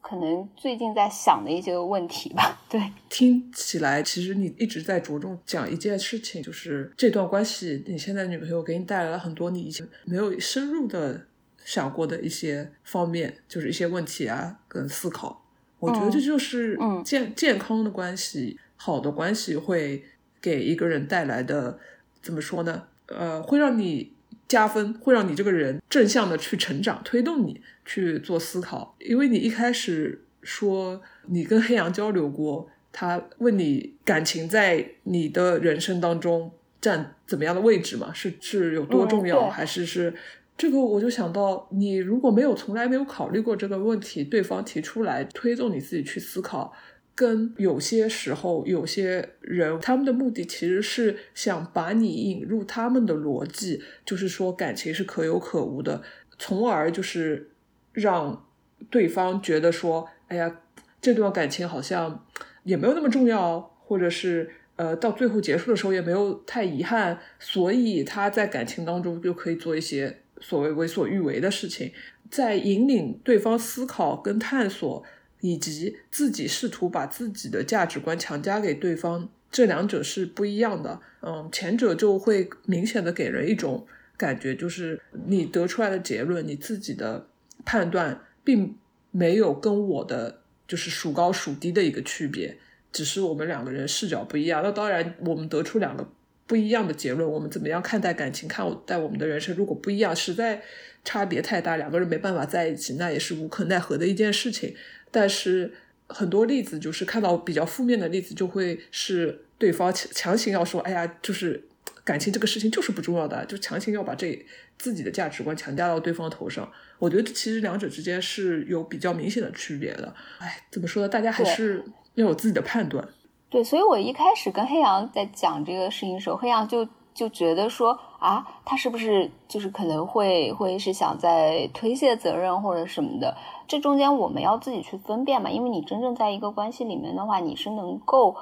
可能最近在想的一些问题吧。对，听起来其实你一直在着重讲一件事情，就是这段关系，你现在女朋友给你带来了很多你以前没有深入的想过的一些方面，就是一些问题啊跟思考。我觉得这就是健健康的关系，好的关系会给一个人带来的怎么说呢？呃，会让你。加分会让你这个人正向的去成长，推动你去做思考。因为你一开始说你跟黑羊交流过，他问你感情在你的人生当中占怎么样的位置嘛？是是有多重要，还是是这个？我就想到，你如果没有从来没有考虑过这个问题，对方提出来推动你自己去思考。跟有些时候，有些人他们的目的其实是想把你引入他们的逻辑，就是说感情是可有可无的，从而就是让对方觉得说，哎呀，这段感情好像也没有那么重要，或者是呃到最后结束的时候也没有太遗憾，所以他在感情当中就可以做一些所谓为所欲为的事情，在引领对方思考跟探索。以及自己试图把自己的价值观强加给对方，这两者是不一样的。嗯，前者就会明显的给人一种感觉，就是你得出来的结论，你自己的判断并没有跟我的就是孰高孰低的一个区别，只是我们两个人视角不一样。那当然，我们得出两个不一样的结论，我们怎么样看待感情，看待我们的人生，如果不一样，实在差别太大，两个人没办法在一起，那也是无可奈何的一件事情。但是很多例子就是看到比较负面的例子，就会是对方强强行要说：“哎呀，就是感情这个事情就是不重要的，就强行要把这自己的价值观强加到对方头上。”我觉得其实两者之间是有比较明显的区别的。哎，怎么说呢？大家还是要有自己的判断。对，所以我一开始跟黑羊在讲这个事情的时候，黑羊就就觉得说啊，他是不是就是可能会会是想在推卸责任或者什么的。这中间我们要自己去分辨嘛，因为你真正在一个关系里面的话，你是能够，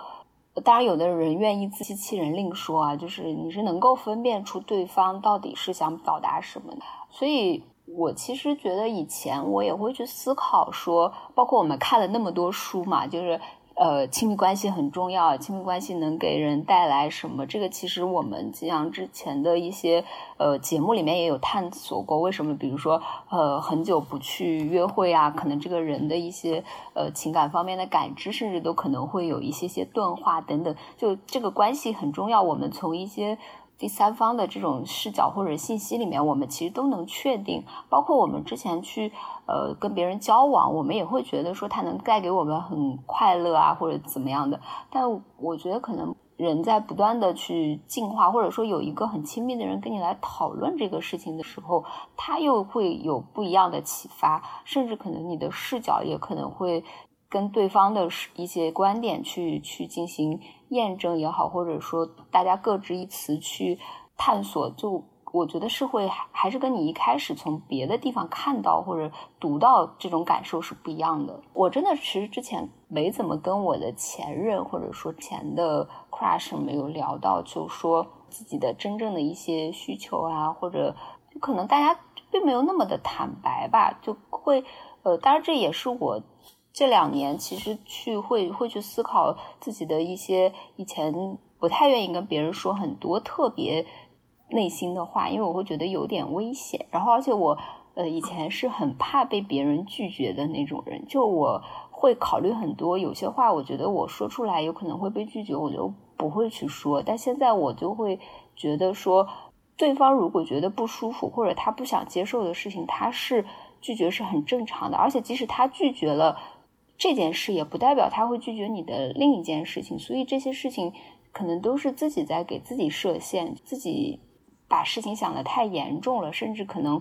当然有的人愿意自欺欺人另说啊，就是你是能够分辨出对方到底是想表达什么的。所以我其实觉得以前我也会去思考说，包括我们看了那么多书嘛，就是。呃，亲密关系很重要，亲密关系能给人带来什么？这个其实我们吉阳之前的一些呃节目里面也有探索过，为什么？比如说，呃，很久不去约会啊，可能这个人的一些呃情感方面的感知，甚至都可能会有一些些钝化等等。就这个关系很重要，我们从一些。第三方的这种视角或者信息里面，我们其实都能确定，包括我们之前去呃跟别人交往，我们也会觉得说他能带给我们很快乐啊，或者怎么样的。但我觉得可能人在不断的去进化，或者说有一个很亲密的人跟你来讨论这个事情的时候，他又会有不一样的启发，甚至可能你的视角也可能会跟对方的一些观点去去进行。验证也好，或者说大家各执一词去探索，就我觉得是会还是跟你一开始从别的地方看到或者读到这种感受是不一样的。我真的其实之前没怎么跟我的前任或者说前的 crush 没有聊到，就说自己的真正的一些需求啊，或者可能大家并没有那么的坦白吧，就会呃，当然这也是我。这两年其实去会会去思考自己的一些以前不太愿意跟别人说很多特别内心的话，因为我会觉得有点危险。然后，而且我呃以前是很怕被别人拒绝的那种人，就我会考虑很多，有些话我觉得我说出来有可能会被拒绝，我就不会去说。但现在我就会觉得说，对方如果觉得不舒服或者他不想接受的事情，他是拒绝是很正常的。而且即使他拒绝了。这件事也不代表他会拒绝你的另一件事情，所以这些事情可能都是自己在给自己设限，自己把事情想的太严重了，甚至可能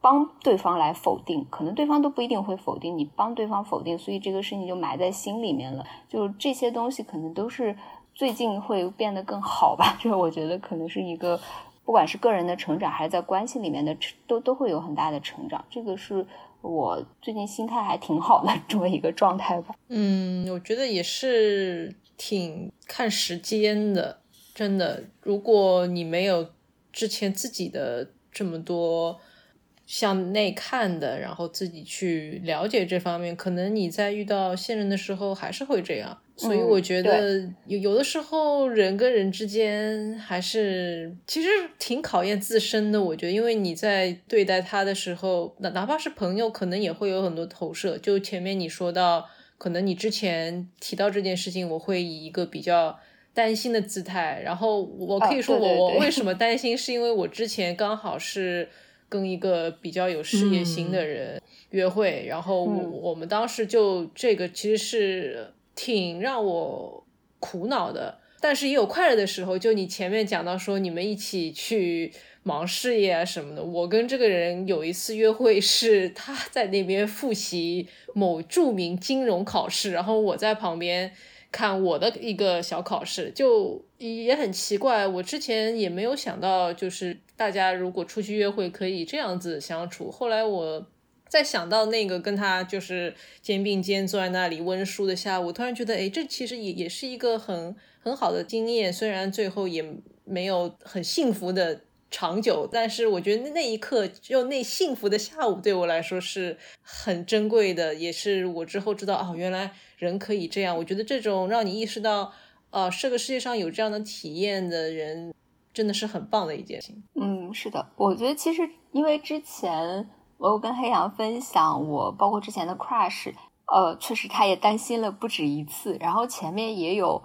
帮对方来否定，可能对方都不一定会否定你，帮对方否定，所以这个事情就埋在心里面了。就这些东西，可能都是最近会变得更好吧。就是我觉得可能是一个，不管是个人的成长，还是在关系里面的，都都会有很大的成长。这个是我最近心态还挺好的这么一个状态吧。嗯，我觉得也是挺看时间的，真的。如果你没有之前自己的这么多。向内看的，然后自己去了解这方面，可能你在遇到现任的时候还是会这样。所以我觉得有有的时候人跟人之间还是其实挺考验自身的。我觉得，因为你在对待他的时候，哪哪怕是朋友，可能也会有很多投射。就前面你说到，可能你之前提到这件事情，我会以一个比较担心的姿态，然后我可以说我我为什么担心，是因为我之前刚好是。跟一个比较有事业心的人约会，然后我们当时就这个其实是挺让我苦恼的，但是也有快乐的时候。就你前面讲到说你们一起去忙事业啊什么的，我跟这个人有一次约会是他在那边复习某著名金融考试，然后我在旁边。看我的一个小考试，就也很奇怪。我之前也没有想到，就是大家如果出去约会可以这样子相处。后来我再想到那个跟他就是肩并肩坐在那里温书的下午，突然觉得，哎，这其实也也是一个很很好的经验。虽然最后也没有很幸福的。长久，但是我觉得那一刻，就那幸福的下午，对我来说是很珍贵的，也是我之后知道哦，原来人可以这样。我觉得这种让你意识到，呃，这个世界上有这样的体验的人，真的是很棒的一件事情。嗯，是的，我觉得其实因为之前我有跟黑羊分享，我包括之前的 crush，呃，确实他也担心了不止一次，然后前面也有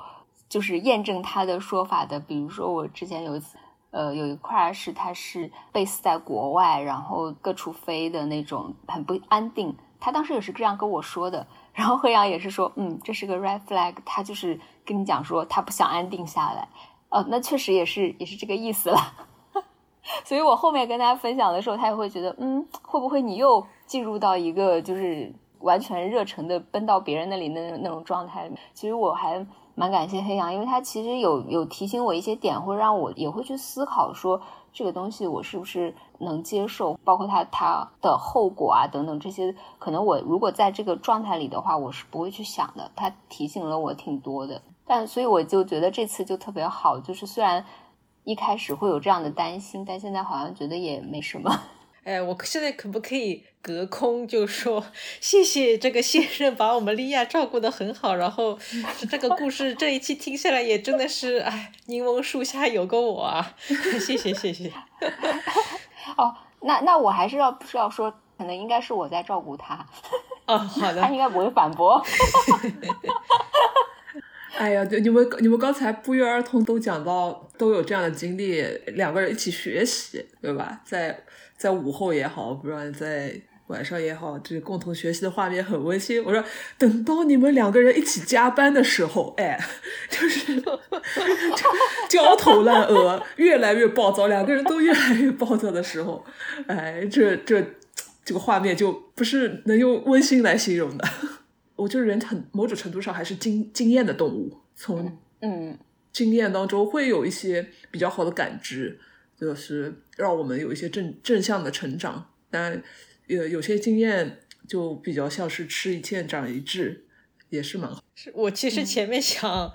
就是验证他的说法的，比如说我之前有一次。呃，有一块是他是 base 在国外，然后各处飞的那种，很不安定。他当时也是这样跟我说的。然后黑羊也是说，嗯，这是个 red flag，他就是跟你讲说他不想安定下来。哦，那确实也是也是这个意思了。所以我后面跟大家分享的时候，他也会觉得，嗯，会不会你又进入到一个就是完全热忱的奔到别人那里那那种状态？其实我还。蛮感谢黑羊，因为他其实有有提醒我一些点，会让我也会去思考说这个东西我是不是能接受，包括它它的后果啊等等这些，可能我如果在这个状态里的话，我是不会去想的。它提醒了我挺多的，但所以我就觉得这次就特别好，就是虽然一开始会有这样的担心，但现在好像觉得也没什么。哎，我现在可不可以隔空就说谢谢这个先生把我们莉亚照顾的很好，然后 这个故事这一期听下来也真的是哎，柠檬树下有个我啊，谢 谢谢谢。哦，那那我还是要不是要说，可能应该是我在照顾他。哦，好的。他应该不会反驳。哎呀，你们你们刚才不约而同都讲到都有这样的经历，两个人一起学习，对吧？在。在午后也好，不然在晚上也好，这共同学习的画面很温馨。我说，等到你们两个人一起加班的时候，哎，就是 焦头烂额，越来越暴躁，两个人都越来越暴躁的时候，哎，这这这个画面就不是能用温馨来形容的。我觉得人很某种程度上还是经经验的动物，从嗯经验当中会有一些比较好的感知。就是让我们有一些正正向的成长，但有有些经验就比较像是吃一堑长一智，也是蛮好。是我其实前面想，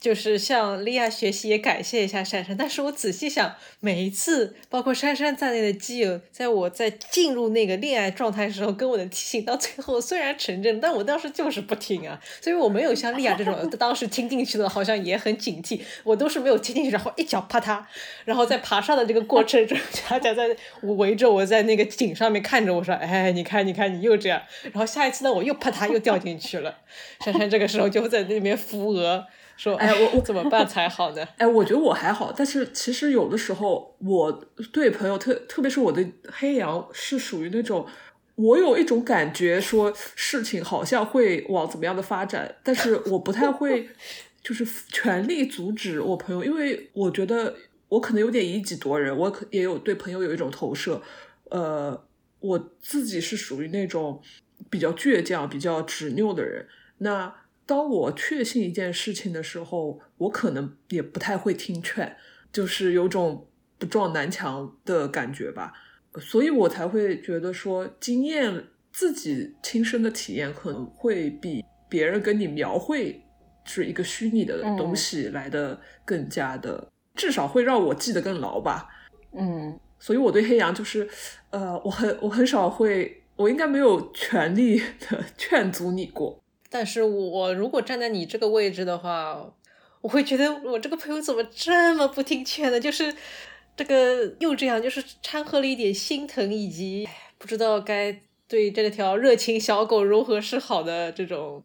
就是向莉亚学习，也感谢一下珊珊。但是我仔细想，每一次包括珊珊在内的基友，在我在进入那个恋爱状态的时候，跟我的提醒，到最后虽然成真，但我当时就是不听啊。所以我没有像莉亚这种，当时听进去的，好像也很警惕。我都是没有听进去，然后一脚啪嗒，然后在爬上的这个过程中，大家在围着我在那个井上面看着我说：“哎，你看，你看，你又这样。”然后下一次呢，我又啪嗒又掉进去了。珊珊这个时候。然后就在那边扶额，说：“哎，我 我怎么办才好呢？”哎，我觉得我还好，但是其实有的时候，我对朋友特特别是我的黑羊是属于那种，我有一种感觉，说事情好像会往怎么样的发展，但是我不太会，就是全力阻止我朋友，因为我觉得我可能有点以己度人，我可也有对朋友有一种投射，呃，我自己是属于那种比较倔强、比较执拗的人。那当我确信一件事情的时候，我可能也不太会听劝，就是有种不撞南墙的感觉吧。所以我才会觉得说，经验自己亲身的体验可能会比别人跟你描绘是一个虚拟的东西来的更加的，至少会让我记得更牢吧。嗯，所以我对黑羊就是，呃，我很我很少会，我应该没有权利的 劝阻你过。但是我如果站在你这个位置的话，我会觉得我这个朋友怎么这么不听劝呢？就是这个又这样，就是掺和了一点心疼，以及不知道该对这条热情小狗如何是好的这种。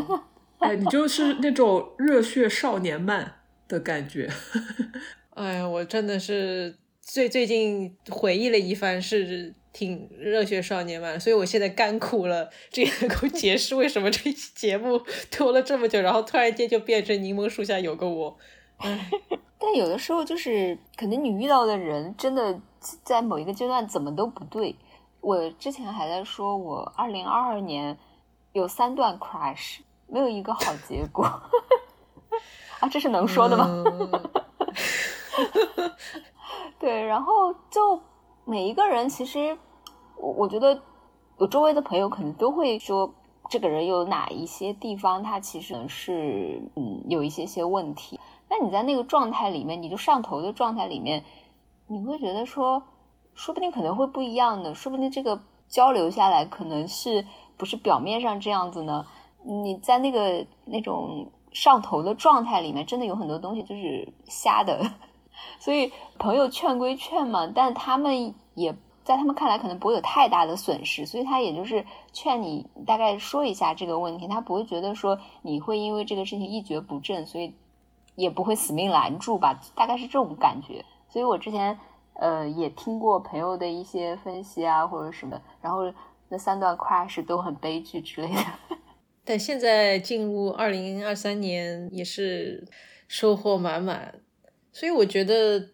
哎，你就是那种热血少年漫的感觉。哎呀，我真的是。最最近回忆了一番，是挺热血少年嘛，所以我现在干苦了，这也能够解释为什么这期节目拖了这么久，然后突然间就变成柠檬树下有个我。唉，但有的时候就是可能你遇到的人真的在某一个阶段怎么都不对。我之前还在说，我二零二二年有三段 crush，没有一个好结果。啊，这是能说的吗？对，然后就每一个人，其实我我觉得我周围的朋友可能都会说，这个人有哪一些地方他其实是嗯有一些些问题。那你在那个状态里面，你就上头的状态里面，你会觉得说，说不定可能会不一样的，说不定这个交流下来可能是不是表面上这样子呢？你在那个那种上头的状态里面，真的有很多东西就是瞎的。所以朋友劝归劝嘛，但他们也在他们看来可能不会有太大的损失，所以他也就是劝你大概说一下这个问题，他不会觉得说你会因为这个事情一蹶不振，所以也不会死命拦住吧，大概是这种感觉。所以我之前呃也听过朋友的一些分析啊或者什么，然后那三段 crash 都很悲剧之类的。但现在进入二零二三年也是收获满满。所以我觉得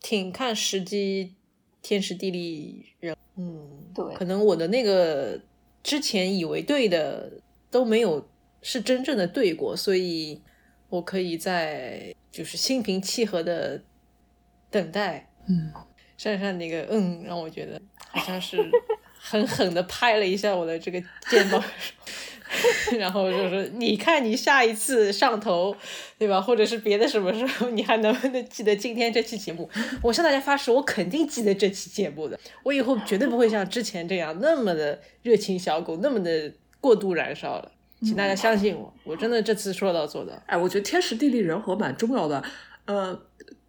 挺看时机，天时地利人，嗯，对，可能我的那个之前以为对的都没有是真正的对过，所以我可以在就是心平气和的等待。嗯，珊珊那个嗯，让我觉得好像是狠狠的拍了一下我的这个肩膀。然后就是你看你下一次上头，对吧？或者是别的什么时候，你还能不能记得今天这期节目？我向大家发誓，我肯定记得这期节目的。我以后绝对不会像之前这样那么的热情小狗，那么的过度燃烧了。请大家相信我，我真的这次说到做到。哎，我觉得天时地利人和蛮重要的。呃，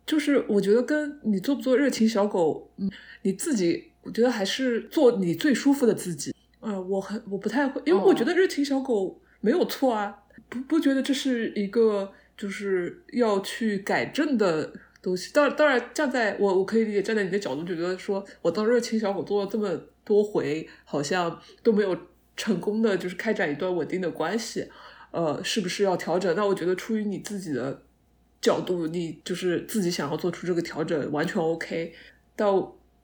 就是我觉得跟你做不做热情小狗，嗯，你自己，我觉得还是做你最舒服的自己。呃，我很我不太会，因为我觉得热情小狗没有错啊，不不觉得这是一个就是要去改正的东西。当当然，站在我我可以理解，站在你的角度，就觉得说我当热情小狗做了这么多回，好像都没有成功的就是开展一段稳定的关系，呃，是不是要调整？那我觉得出于你自己的角度，你就是自己想要做出这个调整，完全 OK。但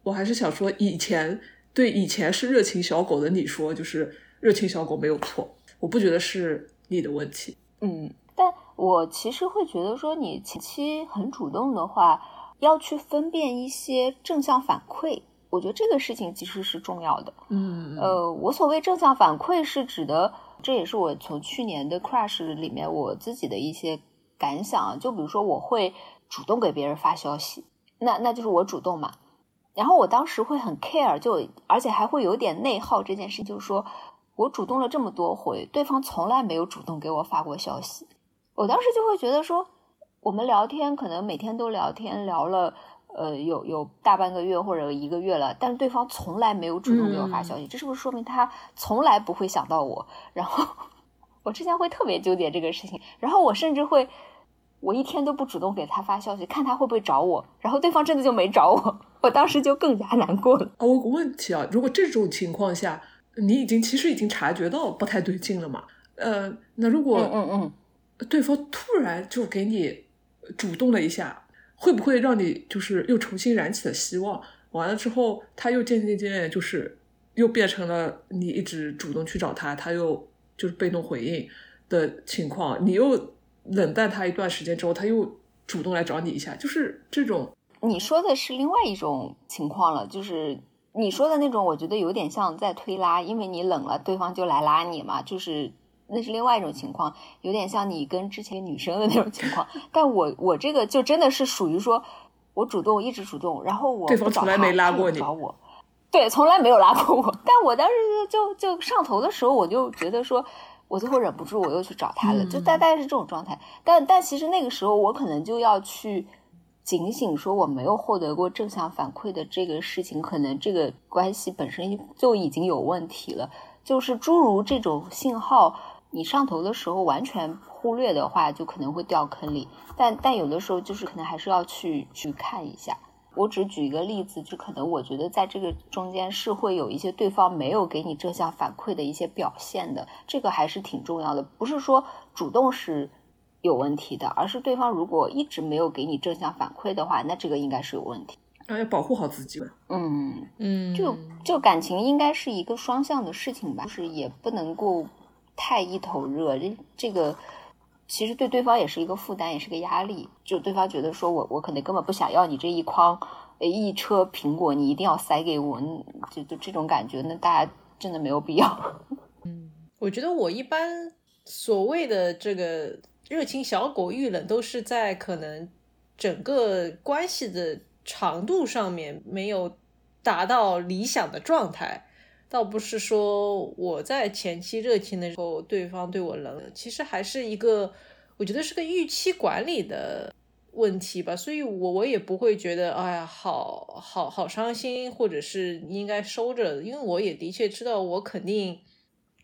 我还是想说，以前。对以前是热情小狗的你说，就是热情小狗没有错，我不觉得是你的问题。嗯，但我其实会觉得说，你前期很主动的话，要去分辨一些正向反馈，我觉得这个事情其实是重要的。嗯，呃，我所谓正向反馈是指的，这也是我从去年的 crush 里面我自己的一些感想，就比如说我会主动给别人发消息，那那就是我主动嘛。然后我当时会很 care，就而且还会有点内耗这件事，就是说我主动了这么多回，对方从来没有主动给我发过消息。我当时就会觉得说，我们聊天可能每天都聊天，聊了呃有有大半个月或者一个月了，但是对方从来没有主动给我发消息，这是不是说明他从来不会想到我？然后我之前会特别纠结这个事情，然后我甚至会。我一天都不主动给他发消息，看他会不会找我，然后对方真的就没找我，我当时就更加难过了。哦，我有个问题啊，如果这种情况下，你已经其实已经察觉到不太对劲了嘛？呃，那如果嗯嗯，对方突然就给你主动了一下，会不会让你就是又重新燃起了希望？完了之后，他又渐渐渐渐就是又变成了你一直主动去找他，他又就是被动回应的情况，你又冷淡他一段时间之后，他又主动来找你一下，就是这种。你说的是另外一种情况了，就是你说的那种，我觉得有点像在推拉，因为你冷了，对方就来拉你嘛，就是那是另外一种情况，有点像你跟之前女生的那种情况。但我我这个就真的是属于说，我主动一直主动，然后我对方从来没拉过你，找我，对，从来没有拉过我。但我当时就就上头的时候，我就觉得说，我最后忍不住，我又去找他了，就大概是这种状态。但但其实那个时候，我可能就要去。警醒说我没有获得过正向反馈的这个事情，可能这个关系本身就已经有问题了。就是诸如这种信号，你上头的时候完全忽略的话，就可能会掉坑里。但但有的时候就是可能还是要去去看一下。我只举一个例子，就可能我觉得在这个中间是会有一些对方没有给你正向反馈的一些表现的，这个还是挺重要的。不是说主动是。有问题的，而是对方如果一直没有给你正向反馈的话，那这个应该是有问题。那要保护好自己。嗯嗯，就就感情应该是一个双向的事情吧，就是也不能够太一头热。这这个其实对对方也是一个负担，也是个压力。就对方觉得说我我可能根本不想要你这一筐一车苹果，你一定要塞给我，就就这种感觉，那大家真的没有必要。嗯，我觉得我一般所谓的这个。热情小狗遇冷都是在可能整个关系的长度上面没有达到理想的状态，倒不是说我在前期热情的时候对方对我冷，其实还是一个我觉得是个预期管理的问题吧，所以我我也不会觉得哎呀好好好伤心，或者是应该收着，因为我也的确知道我肯定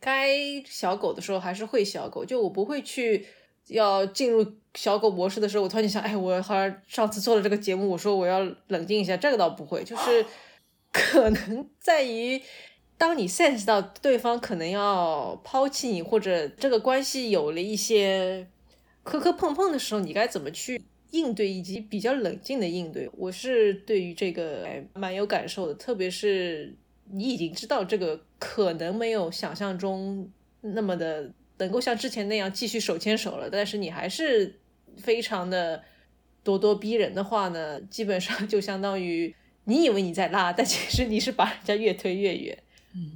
该小狗的时候还是会小狗，就我不会去。要进入小狗模式的时候，我突然想，哎，我好像上次做了这个节目，我说我要冷静一下，这个倒不会，就是 可能在于，当你 sense 到对方可能要抛弃你，或者这个关系有了一些磕磕碰碰的时候，你该怎么去应对，以及比较冷静的应对。我是对于这个蛮有感受的，特别是你已经知道这个可能没有想象中那么的。能够像之前那样继续手牵手了，但是你还是非常的咄咄逼人的话呢，基本上就相当于你以为你在拉，但其实你是把人家越推越远。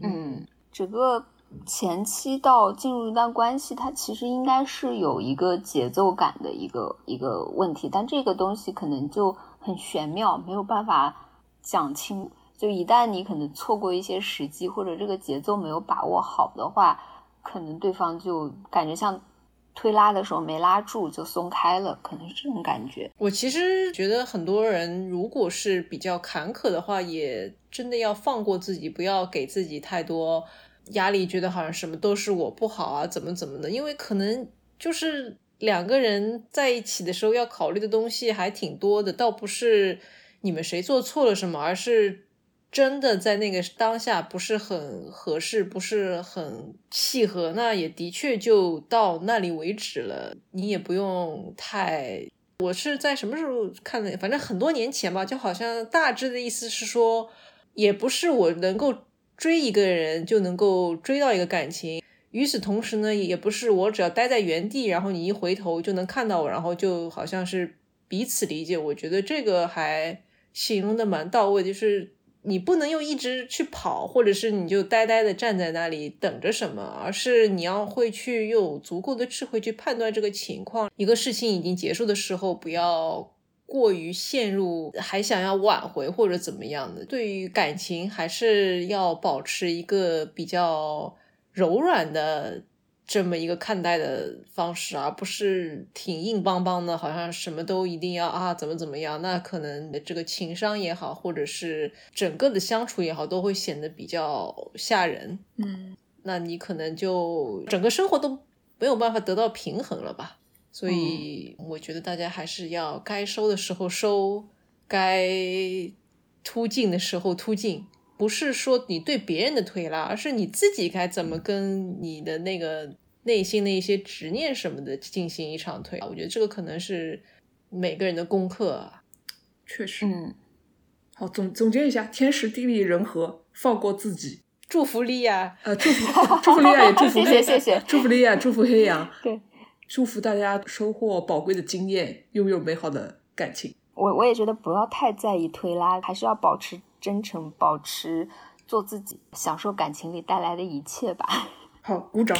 嗯，整个前期到进入一段关系，它其实应该是有一个节奏感的一个一个问题，但这个东西可能就很玄妙，没有办法讲清。就一旦你可能错过一些时机，或者这个节奏没有把握好的话。可能对方就感觉像推拉的时候没拉住就松开了，可能是这种感觉。我其实觉得很多人如果是比较坎坷的话，也真的要放过自己，不要给自己太多压力，觉得好像什么都是我不好啊，怎么怎么的。因为可能就是两个人在一起的时候要考虑的东西还挺多的，倒不是你们谁做错了什么，而是。真的在那个当下不是很合适，不是很契合，那也的确就到那里为止了。你也不用太……我是在什么时候看的？反正很多年前吧，就好像大致的意思是说，也不是我能够追一个人就能够追到一个感情。与此同时呢，也不是我只要待在原地，然后你一回头就能看到我，然后就好像是彼此理解。我觉得这个还形容的蛮到位，就是。你不能又一直去跑，或者是你就呆呆的站在那里等着什么，而是你要会去有足够的智慧去判断这个情况。一个事情已经结束的时候，不要过于陷入还想要挽回或者怎么样的。对于感情，还是要保持一个比较柔软的。这么一个看待的方式，而不是挺硬邦邦的，好像什么都一定要啊，怎么怎么样？那可能这个情商也好，或者是整个的相处也好，都会显得比较吓人。嗯，那你可能就整个生活都没有办法得到平衡了吧？所以我觉得大家还是要该收的时候收，该突进的时候突进。不是说你对别人的推拉，而是你自己该怎么跟你的那个内心的一些执念什么的进行一场推。我觉得这个可能是每个人的功课。确实，嗯，好总总结一下：天时地利人和，放过自己，祝福莉亚，呃，祝福祝福莉亚，也祝福谢谢谢谢，祝福莉亚，祝福黑羊，对，祝福大家收获宝贵的经验，拥有美好的感情。我我也觉得不要太在意推拉，还是要保持真诚，保持做自己，享受感情里带来的一切吧。好，鼓掌。